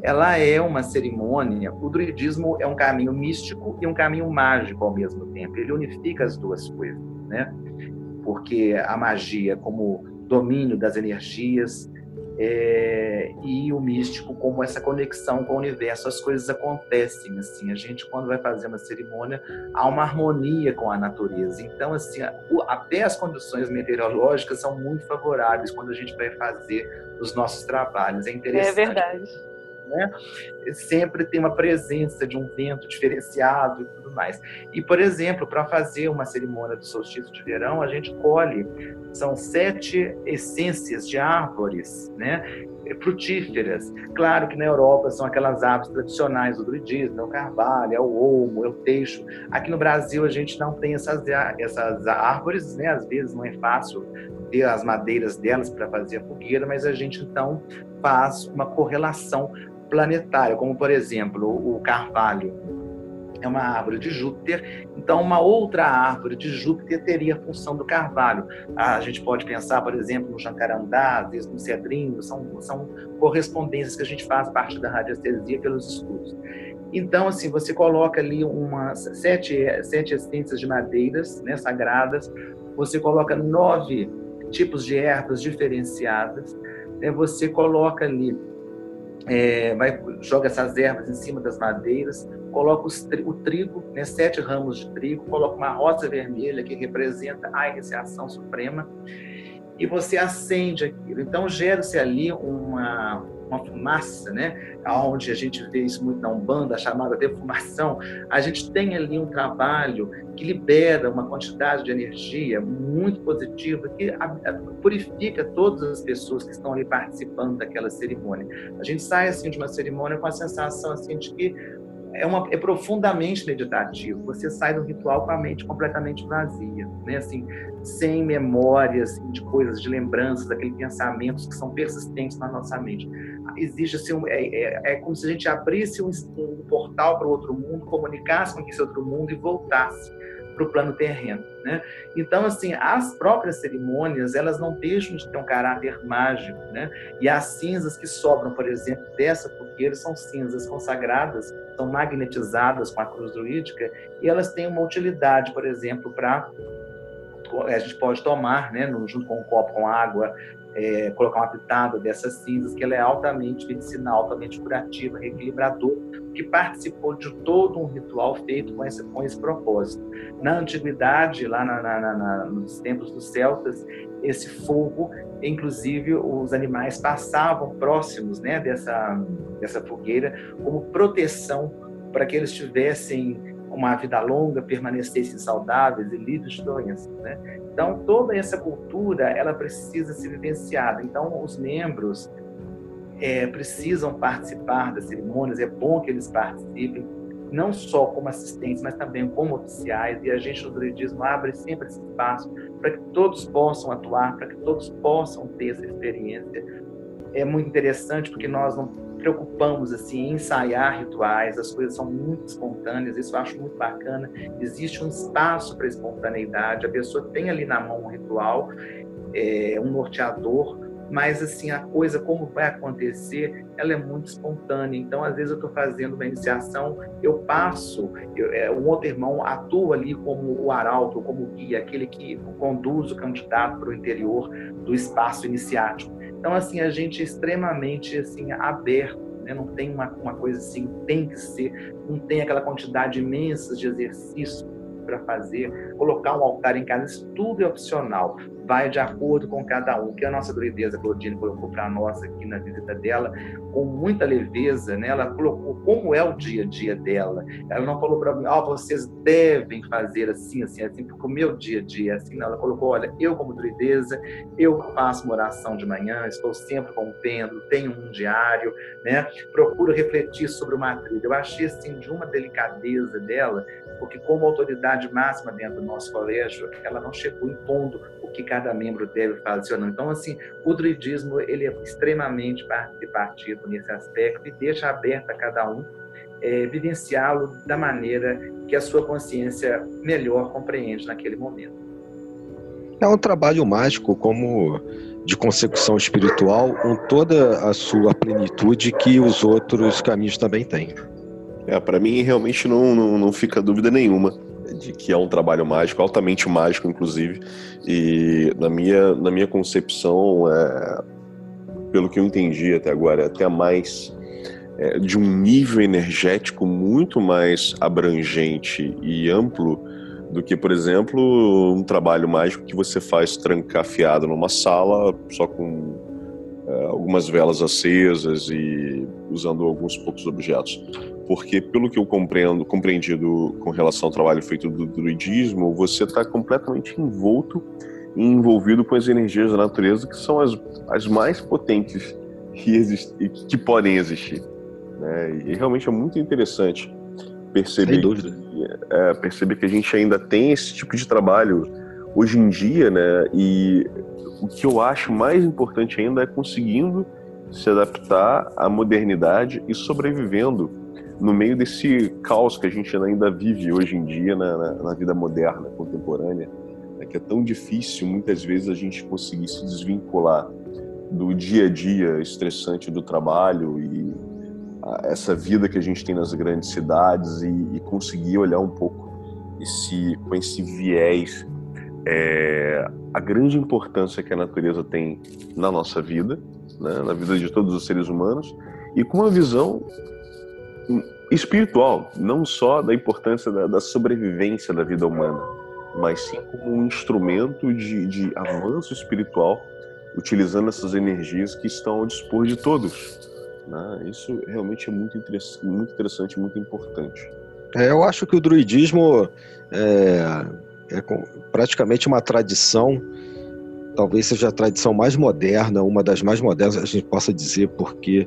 ela é uma cerimônia. O druidismo é um caminho místico e um caminho mágico ao mesmo tempo. Ele unifica as duas coisas, né? Porque a magia como domínio das energias é, e o místico como essa conexão com o universo. As coisas acontecem assim. A gente quando vai fazer uma cerimônia há uma harmonia com a natureza. Então assim, até as condições meteorológicas são muito favoráveis quando a gente vai fazer os nossos trabalhos. É interessante. É verdade né? Sempre tem uma presença de um vento diferenciado e tudo mais. E, por exemplo, para fazer uma cerimônia do solstício de verão, a gente colhe, são sete essências de árvores, né? Frutíferas. Claro que na Europa são aquelas árvores tradicionais do druidismo, é o carvalho, é o olmo, é o teixo. Aqui no Brasil a gente não tem essas, essas árvores, né? Às vezes não é fácil ter as madeiras delas para fazer a fogueira, mas a gente então faz uma correlação planetária, como por exemplo o carvalho. É uma árvore de Júpiter, então uma outra árvore de Júpiter teria a função do carvalho. A gente pode pensar, por exemplo, no jacarandá, às vezes no cedrinho, são, são correspondências que a gente faz a partir da radiestesia pelos estudos. Então, assim, você coloca ali umas sete, sete essências de madeiras né, sagradas, você coloca nove tipos de ervas diferenciadas, né, você coloca ali, é, vai, joga essas ervas em cima das madeiras, coloca os, o trigo, né, sete ramos de trigo, coloca uma rosa vermelha que representa a iniciação suprema, e você acende aquilo. Então, gera-se ali uma, uma fumaça, né? Onde a gente vê isso muito na Umbanda, chamada defumação, a gente tem ali um trabalho que libera uma quantidade de energia muito positiva que purifica todas as pessoas que estão ali participando daquela cerimônia. A gente sai assim de uma cerimônia com a sensação assim de que é, uma, é profundamente meditativo. Você sai do ritual com a mente completamente vazia, né? Assim, sem memórias assim, de coisas, de lembranças, daqueles pensamentos que são persistentes na nossa mente. Existe assim, um, é, é, é, como se a gente abrisse um, um portal para o outro mundo, comunicasse com esse outro mundo e voltasse para o plano terreno, né? Então, assim, as próprias cerimônias, elas não deixam de ter um caráter mágico, né? E as cinzas que sobram, por exemplo, dessa fogueira são cinzas consagradas, são magnetizadas com a cruz druídica e elas têm uma utilidade, por exemplo, para a gente pode tomar, né, junto com um copo com água, é, colocar uma pitada dessas cinzas, que ela é altamente medicinal, altamente curativa, reequilibrador, que participou de todo um ritual feito com esse, com esse propósito. Na antiguidade, lá na, na, na, nos tempos dos celtas, esse fogo, inclusive os animais passavam próximos né, dessa, dessa fogueira como proteção para que eles tivessem uma vida longa, permanecessem saudáveis e livres de doenças. Né? Então, toda essa cultura, ela precisa ser vivenciada. Então, os membros é, precisam participar das cerimônias, é bom que eles participem, não só como assistentes, mas também como oficiais, e a gente no druidismo abre sempre esse espaço para que todos possam atuar, para que todos possam ter essa experiência. É muito interessante porque nós não preocupamos assim em ensaiar rituais, as coisas são muito espontâneas, isso eu acho muito bacana. Existe um espaço para espontaneidade, a pessoa tem ali na mão um ritual, é, um norteador, mas assim a coisa como vai acontecer, ela é muito espontânea. Então às vezes eu estou fazendo uma iniciação, eu passo, eu, é, um outro irmão atua ali como o arauto, como o guia, aquele que conduz o candidato para o interior do espaço iniciático. Então, assim, a gente é extremamente assim, aberto, né? não tem uma, uma coisa assim, tem que ser, não tem aquela quantidade imensa de exercício para fazer, colocar um altar em casa, isso tudo é opcional vai de acordo com cada um. Que a nossa druideza Claudine colocou para nós aqui na visita dela, com muita leveza, né? Ela colocou como é o dia a dia dela. Ela não falou para mim, oh, vocês devem fazer assim, assim, assim, porque o meu dia a dia é assim. Não, ela colocou, olha, eu como druideza, eu faço uma oração de manhã, estou sempre com o pêndulo, tenho um diário, né? Procuro refletir sobre uma trilha. Eu achei, assim, de uma delicadeza dela, porque como autoridade máxima dentro do nosso colégio, ela não chegou impondo que cada membro deve fazer ou não. Então, assim, o druidismo ele é extremamente participativo nesse aspecto e deixa aberto a cada um é, vivenciá-lo da maneira que a sua consciência melhor compreende naquele momento. É um trabalho mágico como de consecução espiritual com toda a sua plenitude que os outros caminhos também têm. É, para mim realmente não, não, não fica dúvida nenhuma de que é um trabalho mágico, altamente mágico, inclusive. E na minha, na minha concepção, é, pelo que eu entendi até agora, é até mais é, de um nível energético muito mais abrangente e amplo do que, por exemplo, um trabalho mágico que você faz trancafiado numa sala só com é, algumas velas acesas e usando alguns poucos objetos porque pelo que eu compreendo, compreendido com relação ao trabalho feito do druidismo, você está completamente envolto e envolvido com as energias da natureza que são as, as mais potentes que, que podem existir. Né? E realmente é muito interessante perceber que, é, perceber que a gente ainda tem esse tipo de trabalho hoje em dia, né? E o que eu acho mais importante ainda é conseguindo se adaptar à modernidade e sobrevivendo no meio desse caos que a gente ainda vive hoje em dia na, na, na vida moderna, contemporânea, né, que é tão difícil muitas vezes a gente conseguir se desvincular do dia a dia estressante do trabalho e a, essa vida que a gente tem nas grandes cidades e, e conseguir olhar um pouco esse, com esse viés é, a grande importância que a natureza tem na nossa vida, né, na vida de todos os seres humanos, e com uma visão espiritual, não só da importância da, da sobrevivência da vida humana, mas sim como um instrumento de, de avanço espiritual, utilizando essas energias que estão ao dispor de todos. Né? Isso realmente é muito, interessante, muito interessante, muito importante. É, eu acho que o druidismo é, é praticamente uma tradição, talvez seja a tradição mais moderna, uma das mais modernas, a gente possa dizer, porque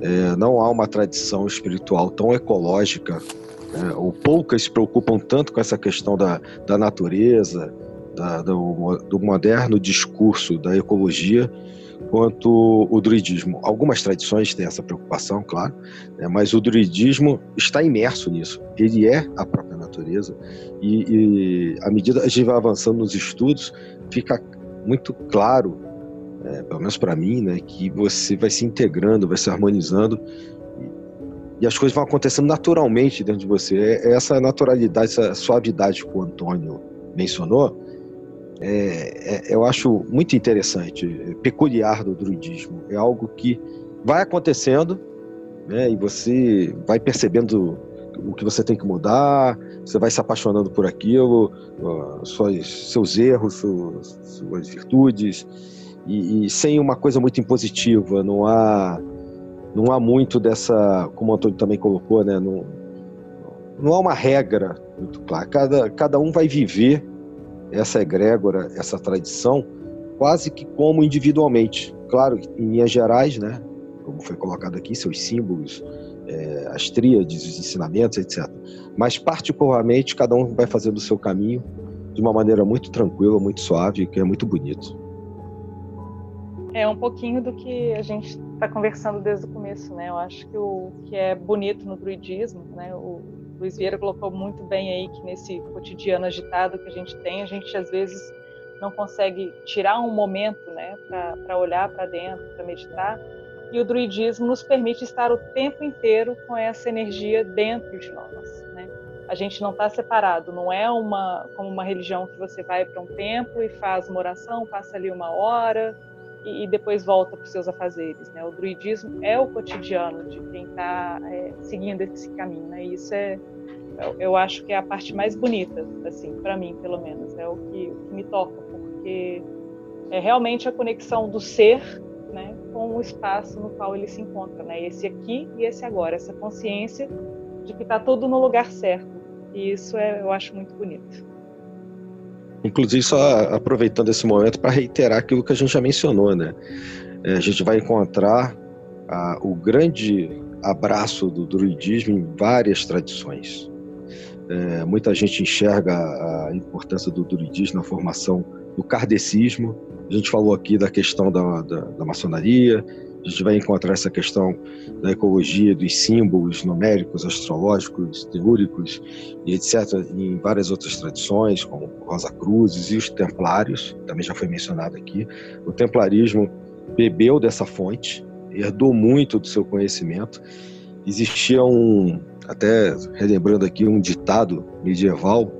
é, não há uma tradição espiritual tão ecológica, é, ou poucas se preocupam tanto com essa questão da, da natureza, da, do, do moderno discurso da ecologia, quanto o druidismo. Algumas tradições têm essa preocupação, claro, né, mas o druidismo está imerso nisso. Ele é a própria natureza e, e à medida que a gente vai avançando nos estudos, fica muito claro, é, pelo menos para mim, né, que você vai se integrando, vai se harmonizando e, e as coisas vão acontecendo naturalmente dentro de você. É, é essa naturalidade, essa suavidade que o Antônio mencionou, é, é, eu acho muito interessante, peculiar do druidismo. É algo que vai acontecendo né, e você vai percebendo o que você tem que mudar, você vai se apaixonando por aquilo, suas, seus erros, suas, suas virtudes, e, e, sem uma coisa muito impositiva, não há, não há muito dessa, como o Antônio também colocou, né, não, não há uma regra muito clara. Cada, cada um vai viver essa egrégora, essa tradição, quase que como individualmente. Claro, em linhas gerais, né, como foi colocado aqui, seus símbolos, é, as tríades, os ensinamentos, etc. Mas, particularmente, cada um vai fazendo o seu caminho de uma maneira muito tranquila, muito suave, que é muito bonito. É um pouquinho do que a gente está conversando desde o começo, né? Eu acho que o que é bonito no druidismo, né? O Luiz Vieira colocou muito bem aí que nesse cotidiano agitado que a gente tem, a gente às vezes não consegue tirar um momento, né, para olhar para dentro, para meditar. E o druidismo nos permite estar o tempo inteiro com essa energia dentro de nós? A gente não está separado, não é uma como uma religião que você vai para um templo e faz uma oração, passa ali uma hora e, e depois volta para os seus afazeres, né? O druidismo é o cotidiano de quem está é, seguindo esse caminho, né? E isso é eu, eu, acho que é a parte mais bonita, assim, para mim, pelo menos, é o que, o que me toca, porque é realmente a conexão do ser né, com o espaço no qual ele se encontra, né? Esse aqui e esse agora, essa consciência de que está tudo no lugar certo. E isso é, eu acho muito bonito. Inclusive, só aproveitando esse momento para reiterar aquilo que a gente já mencionou, né? É, a gente vai encontrar a, o grande abraço do druidismo em várias tradições. É, muita gente enxerga a importância do druidismo na formação do kardecismo, a gente falou aqui da questão da, da, da maçonaria, a gente vai encontrar essa questão da ecologia, dos símbolos numéricos, astrológicos, teúricos e etc., em várias outras tradições, como Rosa Cruzes e os templários, também já foi mencionado aqui. O templarismo bebeu dessa fonte, herdou muito do seu conhecimento. Existia um, até relembrando aqui, um ditado medieval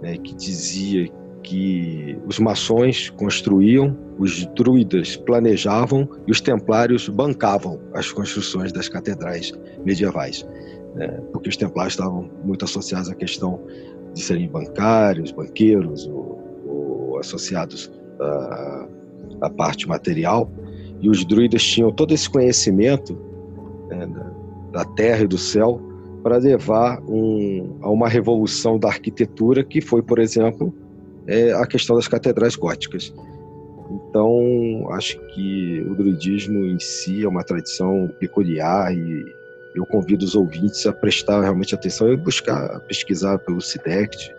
né, que dizia que os maçons construíam, os druidas planejavam e os templários bancavam as construções das catedrais medievais, né? porque os templários estavam muito associados à questão de serem bancários, banqueiros ou, ou associados à, à, parte material, e os druidas tinham todo esse conhecimento né, da terra e do céu para levar um, a uma revolução da arquitetura que foi, por exemplo, é a questão das catedrais góticas. Então, acho que o druidismo em si é uma tradição peculiar e eu convido os ouvintes a prestar realmente atenção e buscar pesquisar pelo SIDECT,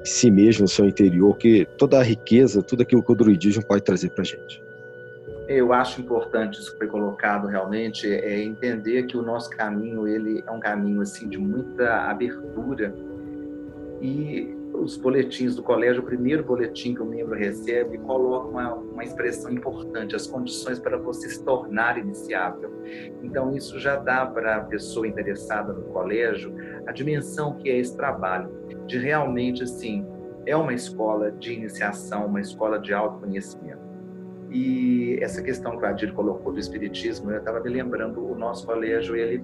em si mesmo, no seu interior, que toda a riqueza, tudo aquilo que o druidismo pode trazer para a gente. Eu acho importante isso que foi colocado realmente, é entender que o nosso caminho ele é um caminho assim de muita abertura e os boletins do colégio, o primeiro boletim que o membro recebe coloca uma, uma expressão importante, as condições para você se tornar iniciável. Então isso já dá para a pessoa interessada no colégio a dimensão que é esse trabalho, de realmente assim é uma escola de iniciação, uma escola de autoconhecimento. E essa questão que o Adir colocou do espiritismo, eu estava me lembrando, o nosso colégio, ele,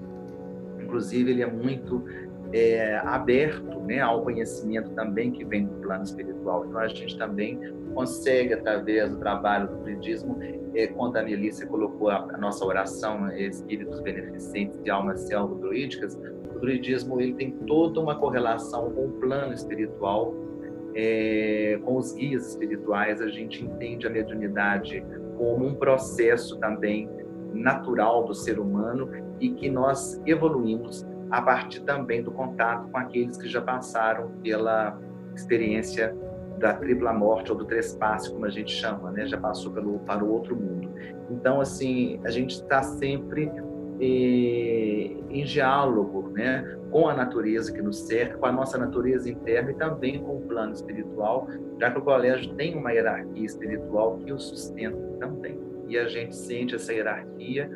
inclusive, ele é muito é, aberto né, ao conhecimento também que vem do plano espiritual. Então, a gente também consegue, através do trabalho do budismo, é, quando a Melissa colocou a, a nossa oração, é, Espíritos Beneficentes de Almas Selvo Druídicas, o druidismo ele tem toda uma correlação com o plano espiritual é, com os guias espirituais, a gente entende a mediunidade como um processo também natural do ser humano e que nós evoluímos a partir também do contato com aqueles que já passaram pela experiência da tripla morte ou do trespasse, como a gente chama, né? Já passou pelo para o outro mundo. Então, assim, a gente está sempre eh, em diálogo, né? com a natureza que nos cerca, com a nossa natureza interna e também com o plano espiritual, já que o colégio tem uma hierarquia espiritual que o sustenta também. E a gente sente essa hierarquia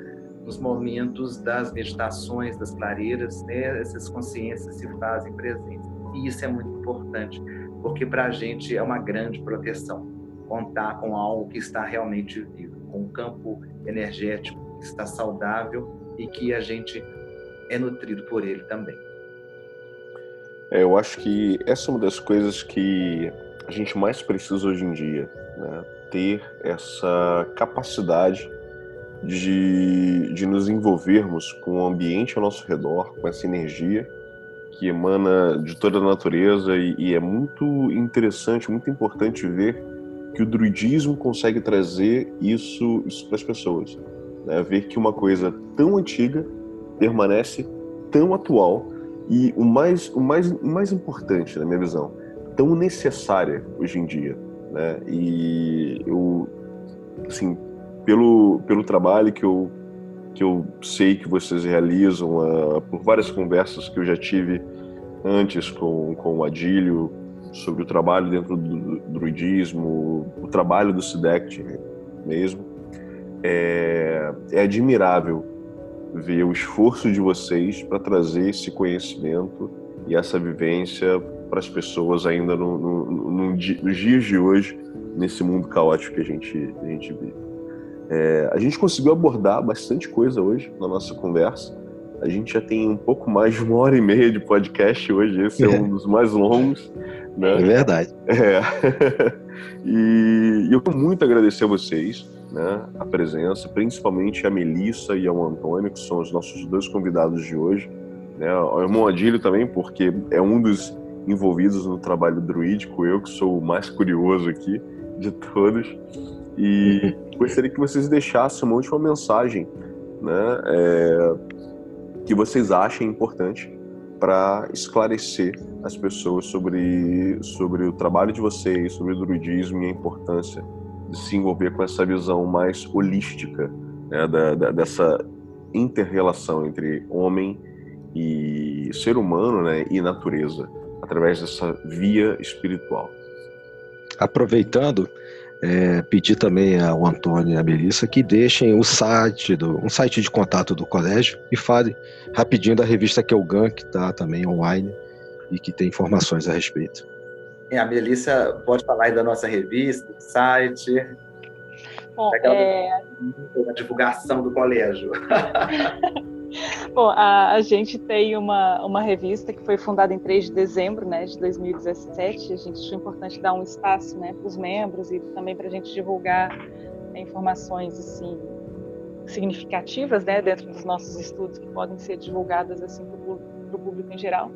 nos momentos das meditações, das clareiras, né? essas consciências se fazem presentes. E isso é muito importante, porque para a gente é uma grande proteção contar com algo que está realmente vivo, com um campo energético que está saudável e que a gente é nutrido por ele também. É, eu acho que essa é uma das coisas que a gente mais precisa hoje em dia, né? ter essa capacidade de, de nos envolvermos com o ambiente ao nosso redor, com essa energia que emana de toda a natureza e, e é muito interessante, muito importante ver que o druidismo consegue trazer isso, isso para as pessoas. Né? Ver que uma coisa tão antiga permanece tão atual e o mais, o mais, o mais importante, na minha visão, tão necessária hoje em dia. Né? E eu, assim, pelo, pelo trabalho que eu, que eu sei que vocês realizam, uh, por várias conversas que eu já tive antes com, com o Adílio, sobre o trabalho dentro do druidismo, o trabalho do SIDECT mesmo, é, é admirável ver o esforço de vocês para trazer esse conhecimento e essa vivência para as pessoas ainda no, no, no, nos dias de hoje, nesse mundo caótico que a gente, a gente vive. É, a gente conseguiu abordar bastante coisa hoje na nossa conversa. A gente já tem um pouco mais de uma hora e meia de podcast hoje, esse é um dos mais longos. Né? É verdade. É. e eu quero muito agradecer a vocês né, a presença, principalmente a Melissa e ao Antônio, que são os nossos dois convidados de hoje. Né, o irmão Adílio também, porque é um dos envolvidos no trabalho druídico, eu que sou o mais curioso aqui de todos. E gostaria que vocês deixassem uma última mensagem né, é, que vocês achem importante para esclarecer as pessoas sobre, sobre o trabalho de vocês, sobre o druidismo e a importância de se envolver com essa visão mais holística né, da, da, dessa interrelação entre homem e ser humano né, e natureza, através dessa via espiritual. Aproveitando, é, pedir também ao Antônio e à Melissa que deixem o site, do, um site de contato do colégio e falem rapidinho da revista Kelgan, que está também online e que tem informações a respeito. É, a Melissa pode falar aí da nossa revista, do site. Bom, é... a divulgação do colégio. Bom, a, a, gente tem uma, uma revista que foi fundada em 3 de dezembro né, de 2017. A gente achou importante dar um espaço né, para os membros e também para a gente divulgar né, informações assim, significativas né, dentro dos nossos estudos que podem ser divulgadas assim, para o público em geral.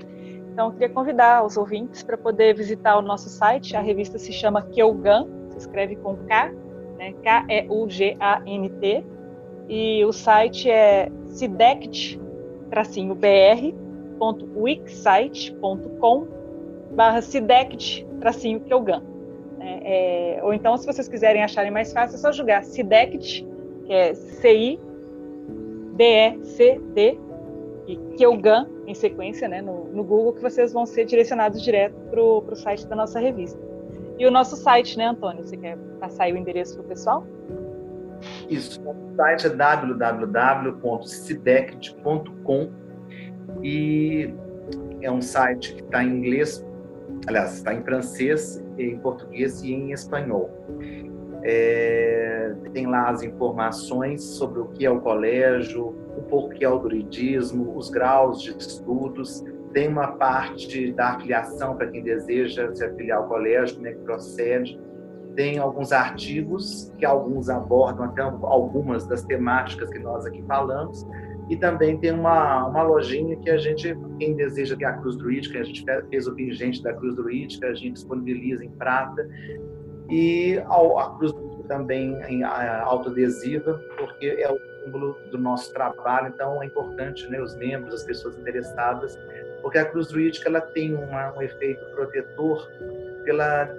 Então, eu queria convidar os ouvintes para poder visitar o nosso site. A revista se chama Keugan, se escreve com K, né? K-E-U-G-A-N-T. E o site é sidect-br.wixsite.com barra sidect-keugan. É, é, ou então, se vocês quiserem acharem mais fácil, é só jogar sidect que é C-I-D-E-C-D, e Kyogan, em sequência, né, no, no, Google, que vocês vão ser direcionados direto para o site da nossa revista. E o nosso site, né, Antônio? Você quer passar aí o endereço para o pessoal? Isso, o site é www.cidect.com e é um site que está em inglês, aliás, está em francês, em português e em espanhol. É, tem lá as informações sobre o que é o colégio, um pouco o que é o druidismo, os graus de estudos. Tem uma parte da afiliação para quem deseja se afiliar ao colégio, como é que procede. Tem alguns artigos que alguns abordam até algumas das temáticas que nós aqui falamos. E também tem uma, uma lojinha que a gente, quem deseja ter a Cruz Druídica, a gente fez o pingente da Cruz Druídica, a gente disponibiliza em prata e a cruz também em autoadesiva, porque é o símbolo do nosso trabalho, então é importante né, os membros, as pessoas interessadas, porque a cruz druídica ela tem uma, um efeito protetor pela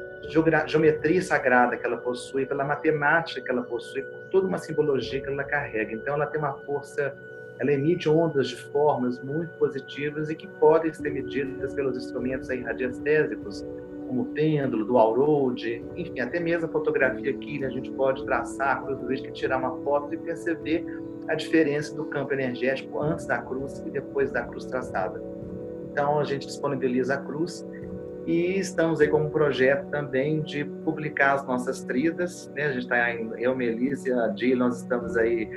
geometria sagrada que ela possui, pela matemática que ela possui, por toda uma simbologia que ela carrega. Então ela tem uma força, ela emite ondas de formas muito positivas e que podem ser medidas pelos instrumentos aí radiestésicos, como o pêndulo, do all-road, enfim, até mesmo a fotografia aqui, né, a gente pode traçar a cruz que tirar uma foto e perceber a diferença do campo energético antes da cruz e depois da cruz traçada. Então, a gente disponibiliza a cruz e estamos aí com um projeto também de publicar as nossas tridas, né? A gente está, eu, Melissa, a nós estamos aí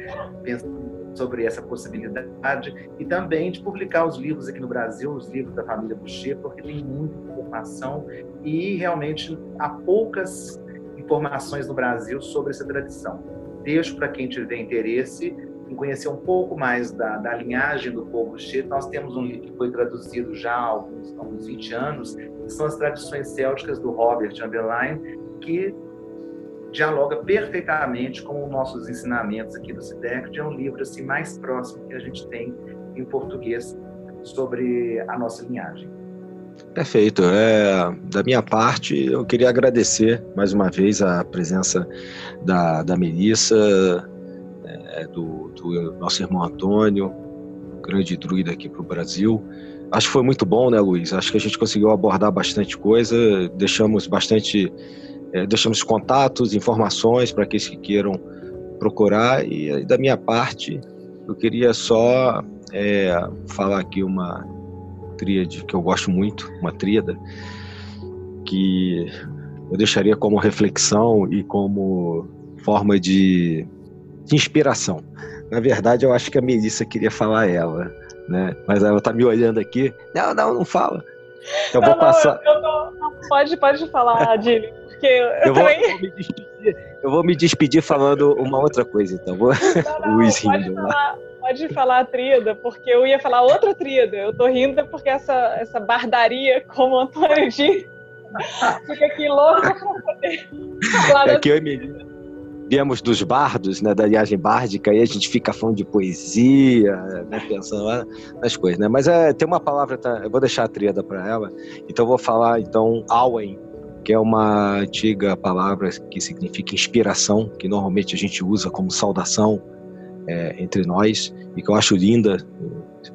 pensando sobre essa possibilidade e também de publicar os livros aqui no Brasil, os livros da família Boucher, porque tem muita informação e realmente há poucas informações no Brasil sobre essa tradição. Deixo para quem tiver interesse em conhecer um pouco mais da, da linhagem do povo Boucher. Nós temos um livro que foi traduzido já há alguns, há uns 20 anos, que são as tradições célticas do Robert Underline, que dialoga perfeitamente com os nossos ensinamentos aqui do CIDEC, é um livro assim mais próximo que a gente tem em português sobre a nossa linhagem. Perfeito. É, da minha parte, eu queria agradecer mais uma vez a presença da, da Melissa, é, do, do, nosso irmão Antônio, grande druida aqui para o Brasil. Acho que foi muito bom, né, Luiz? Acho que a gente conseguiu abordar bastante coisa, deixamos bastante é, deixamos contatos, informações para aqueles que queiram procurar. E da minha parte, eu queria só é, falar aqui uma tríade que eu gosto muito, uma tríada, que eu deixaria como reflexão e como forma de, de inspiração. Na verdade, eu acho que a Melissa queria falar ela, né? Mas ela tá me olhando aqui. Não, não, não fala. Eu vou passar. Eu, eu não, não, pode, pode falar, Adílio porque eu, eu também. Vou, me despedir, eu vou me despedir falando uma outra coisa, então. Vou... Não, não, Luiz pode rindo. Falar, pode falar a tríada, porque eu ia falar outra tríada. Eu tô rindo porque essa, essa bardaria, como o Antônio diz, fica aqui louca pra poder falar. É que eu e viemos dos bardos, né, da viagem bárdica, e a gente fica falando de poesia, né, pensando nas coisas, né? Mas é, tem uma palavra, tá, eu vou deixar a tríada para ela, então eu vou falar então Auen, que é uma antiga palavra que significa inspiração, que normalmente a gente usa como saudação é, entre nós e que eu acho linda.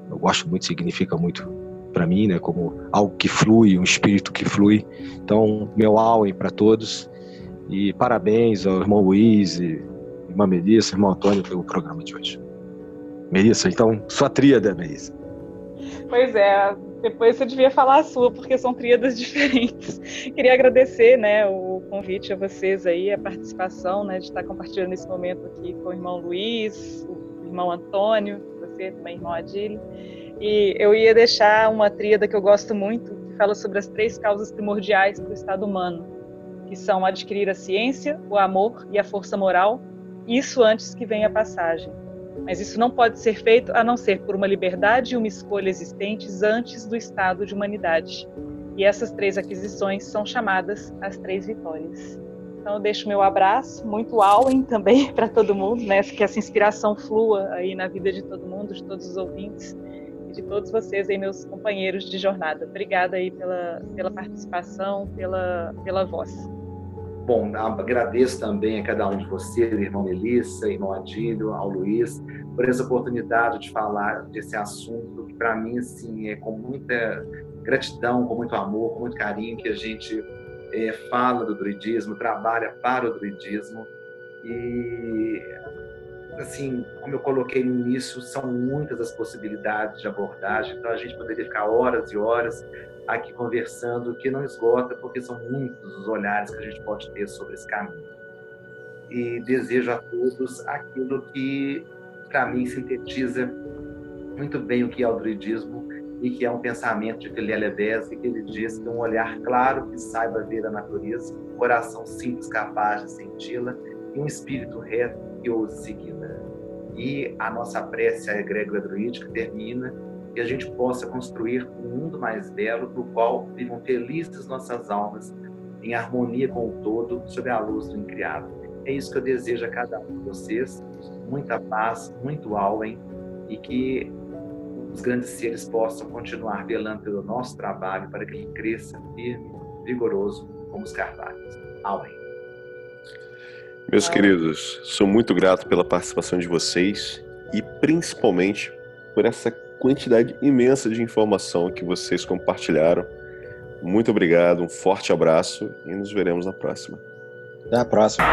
Eu gosto muito, significa muito para mim, né? Como algo que flui, um espírito que flui. Então, meu auem para todos e parabéns ao irmão Luiz, e irmã Melissa, irmão Antônio pelo programa de hoje. Melissa, então, sua tríada, Melissa. Pois é, depois você devia falar a sua, porque são tríadas diferentes. Queria agradecer né, o convite a vocês aí, a participação, né, de estar compartilhando esse momento aqui com o irmão Luiz, o irmão Antônio, você também, irmão Adílio. E eu ia deixar uma tríada que eu gosto muito, que fala sobre as três causas primordiais para o estado humano, que são adquirir a ciência, o amor e a força moral, isso antes que venha a passagem. Mas isso não pode ser feito a não ser por uma liberdade e uma escolha existentes antes do estado de humanidade. E essas três aquisições são chamadas as três vitórias. Então eu deixo meu abraço, muito Allen também para todo mundo, né? Que essa inspiração flua aí na vida de todo mundo, de todos os ouvintes de todos vocês aí, meus companheiros de jornada. Obrigada aí pela, pela participação, pela, pela voz. bom, agradeço também a cada um de vocês, irmão Melissa, irmão Adílio, ao Luiz, por essa oportunidade de falar desse assunto que para mim assim é com muita gratidão, com muito amor, com muito carinho que a gente é, fala do druidismo, trabalha para o druidismo e assim, como eu coloquei no início, são muitas as possibilidades de abordagem, então a gente poderia ficar horas e horas aqui conversando, que não esgota, porque são muitos os olhares que a gente pode ter sobre esse caminho. E desejo a todos aquilo que, para mim, sintetiza muito bem o que é o druidismo e que é um pensamento de Kelly Besque, que ele diz que um olhar claro que saiba ver a natureza, um coração simples capaz de senti-la e um espírito reto que ouse segui-la. E a nossa prece, a egrégora druídica, termina que a gente possa construir um mundo mais belo, no qual vivam felizes nossas almas, em harmonia com o todo, sob a luz do incriado. É isso que eu desejo a cada um de vocês, muita paz, muito além, e que os grandes seres possam continuar velando pelo nosso trabalho para que ele cresça firme, vigoroso, como os carvalhos. Além. Meus queridos, sou muito grato pela participação de vocês e principalmente por essa quantidade imensa de informação que vocês compartilharam. Muito obrigado, um forte abraço e nos veremos na próxima. Até a próxima.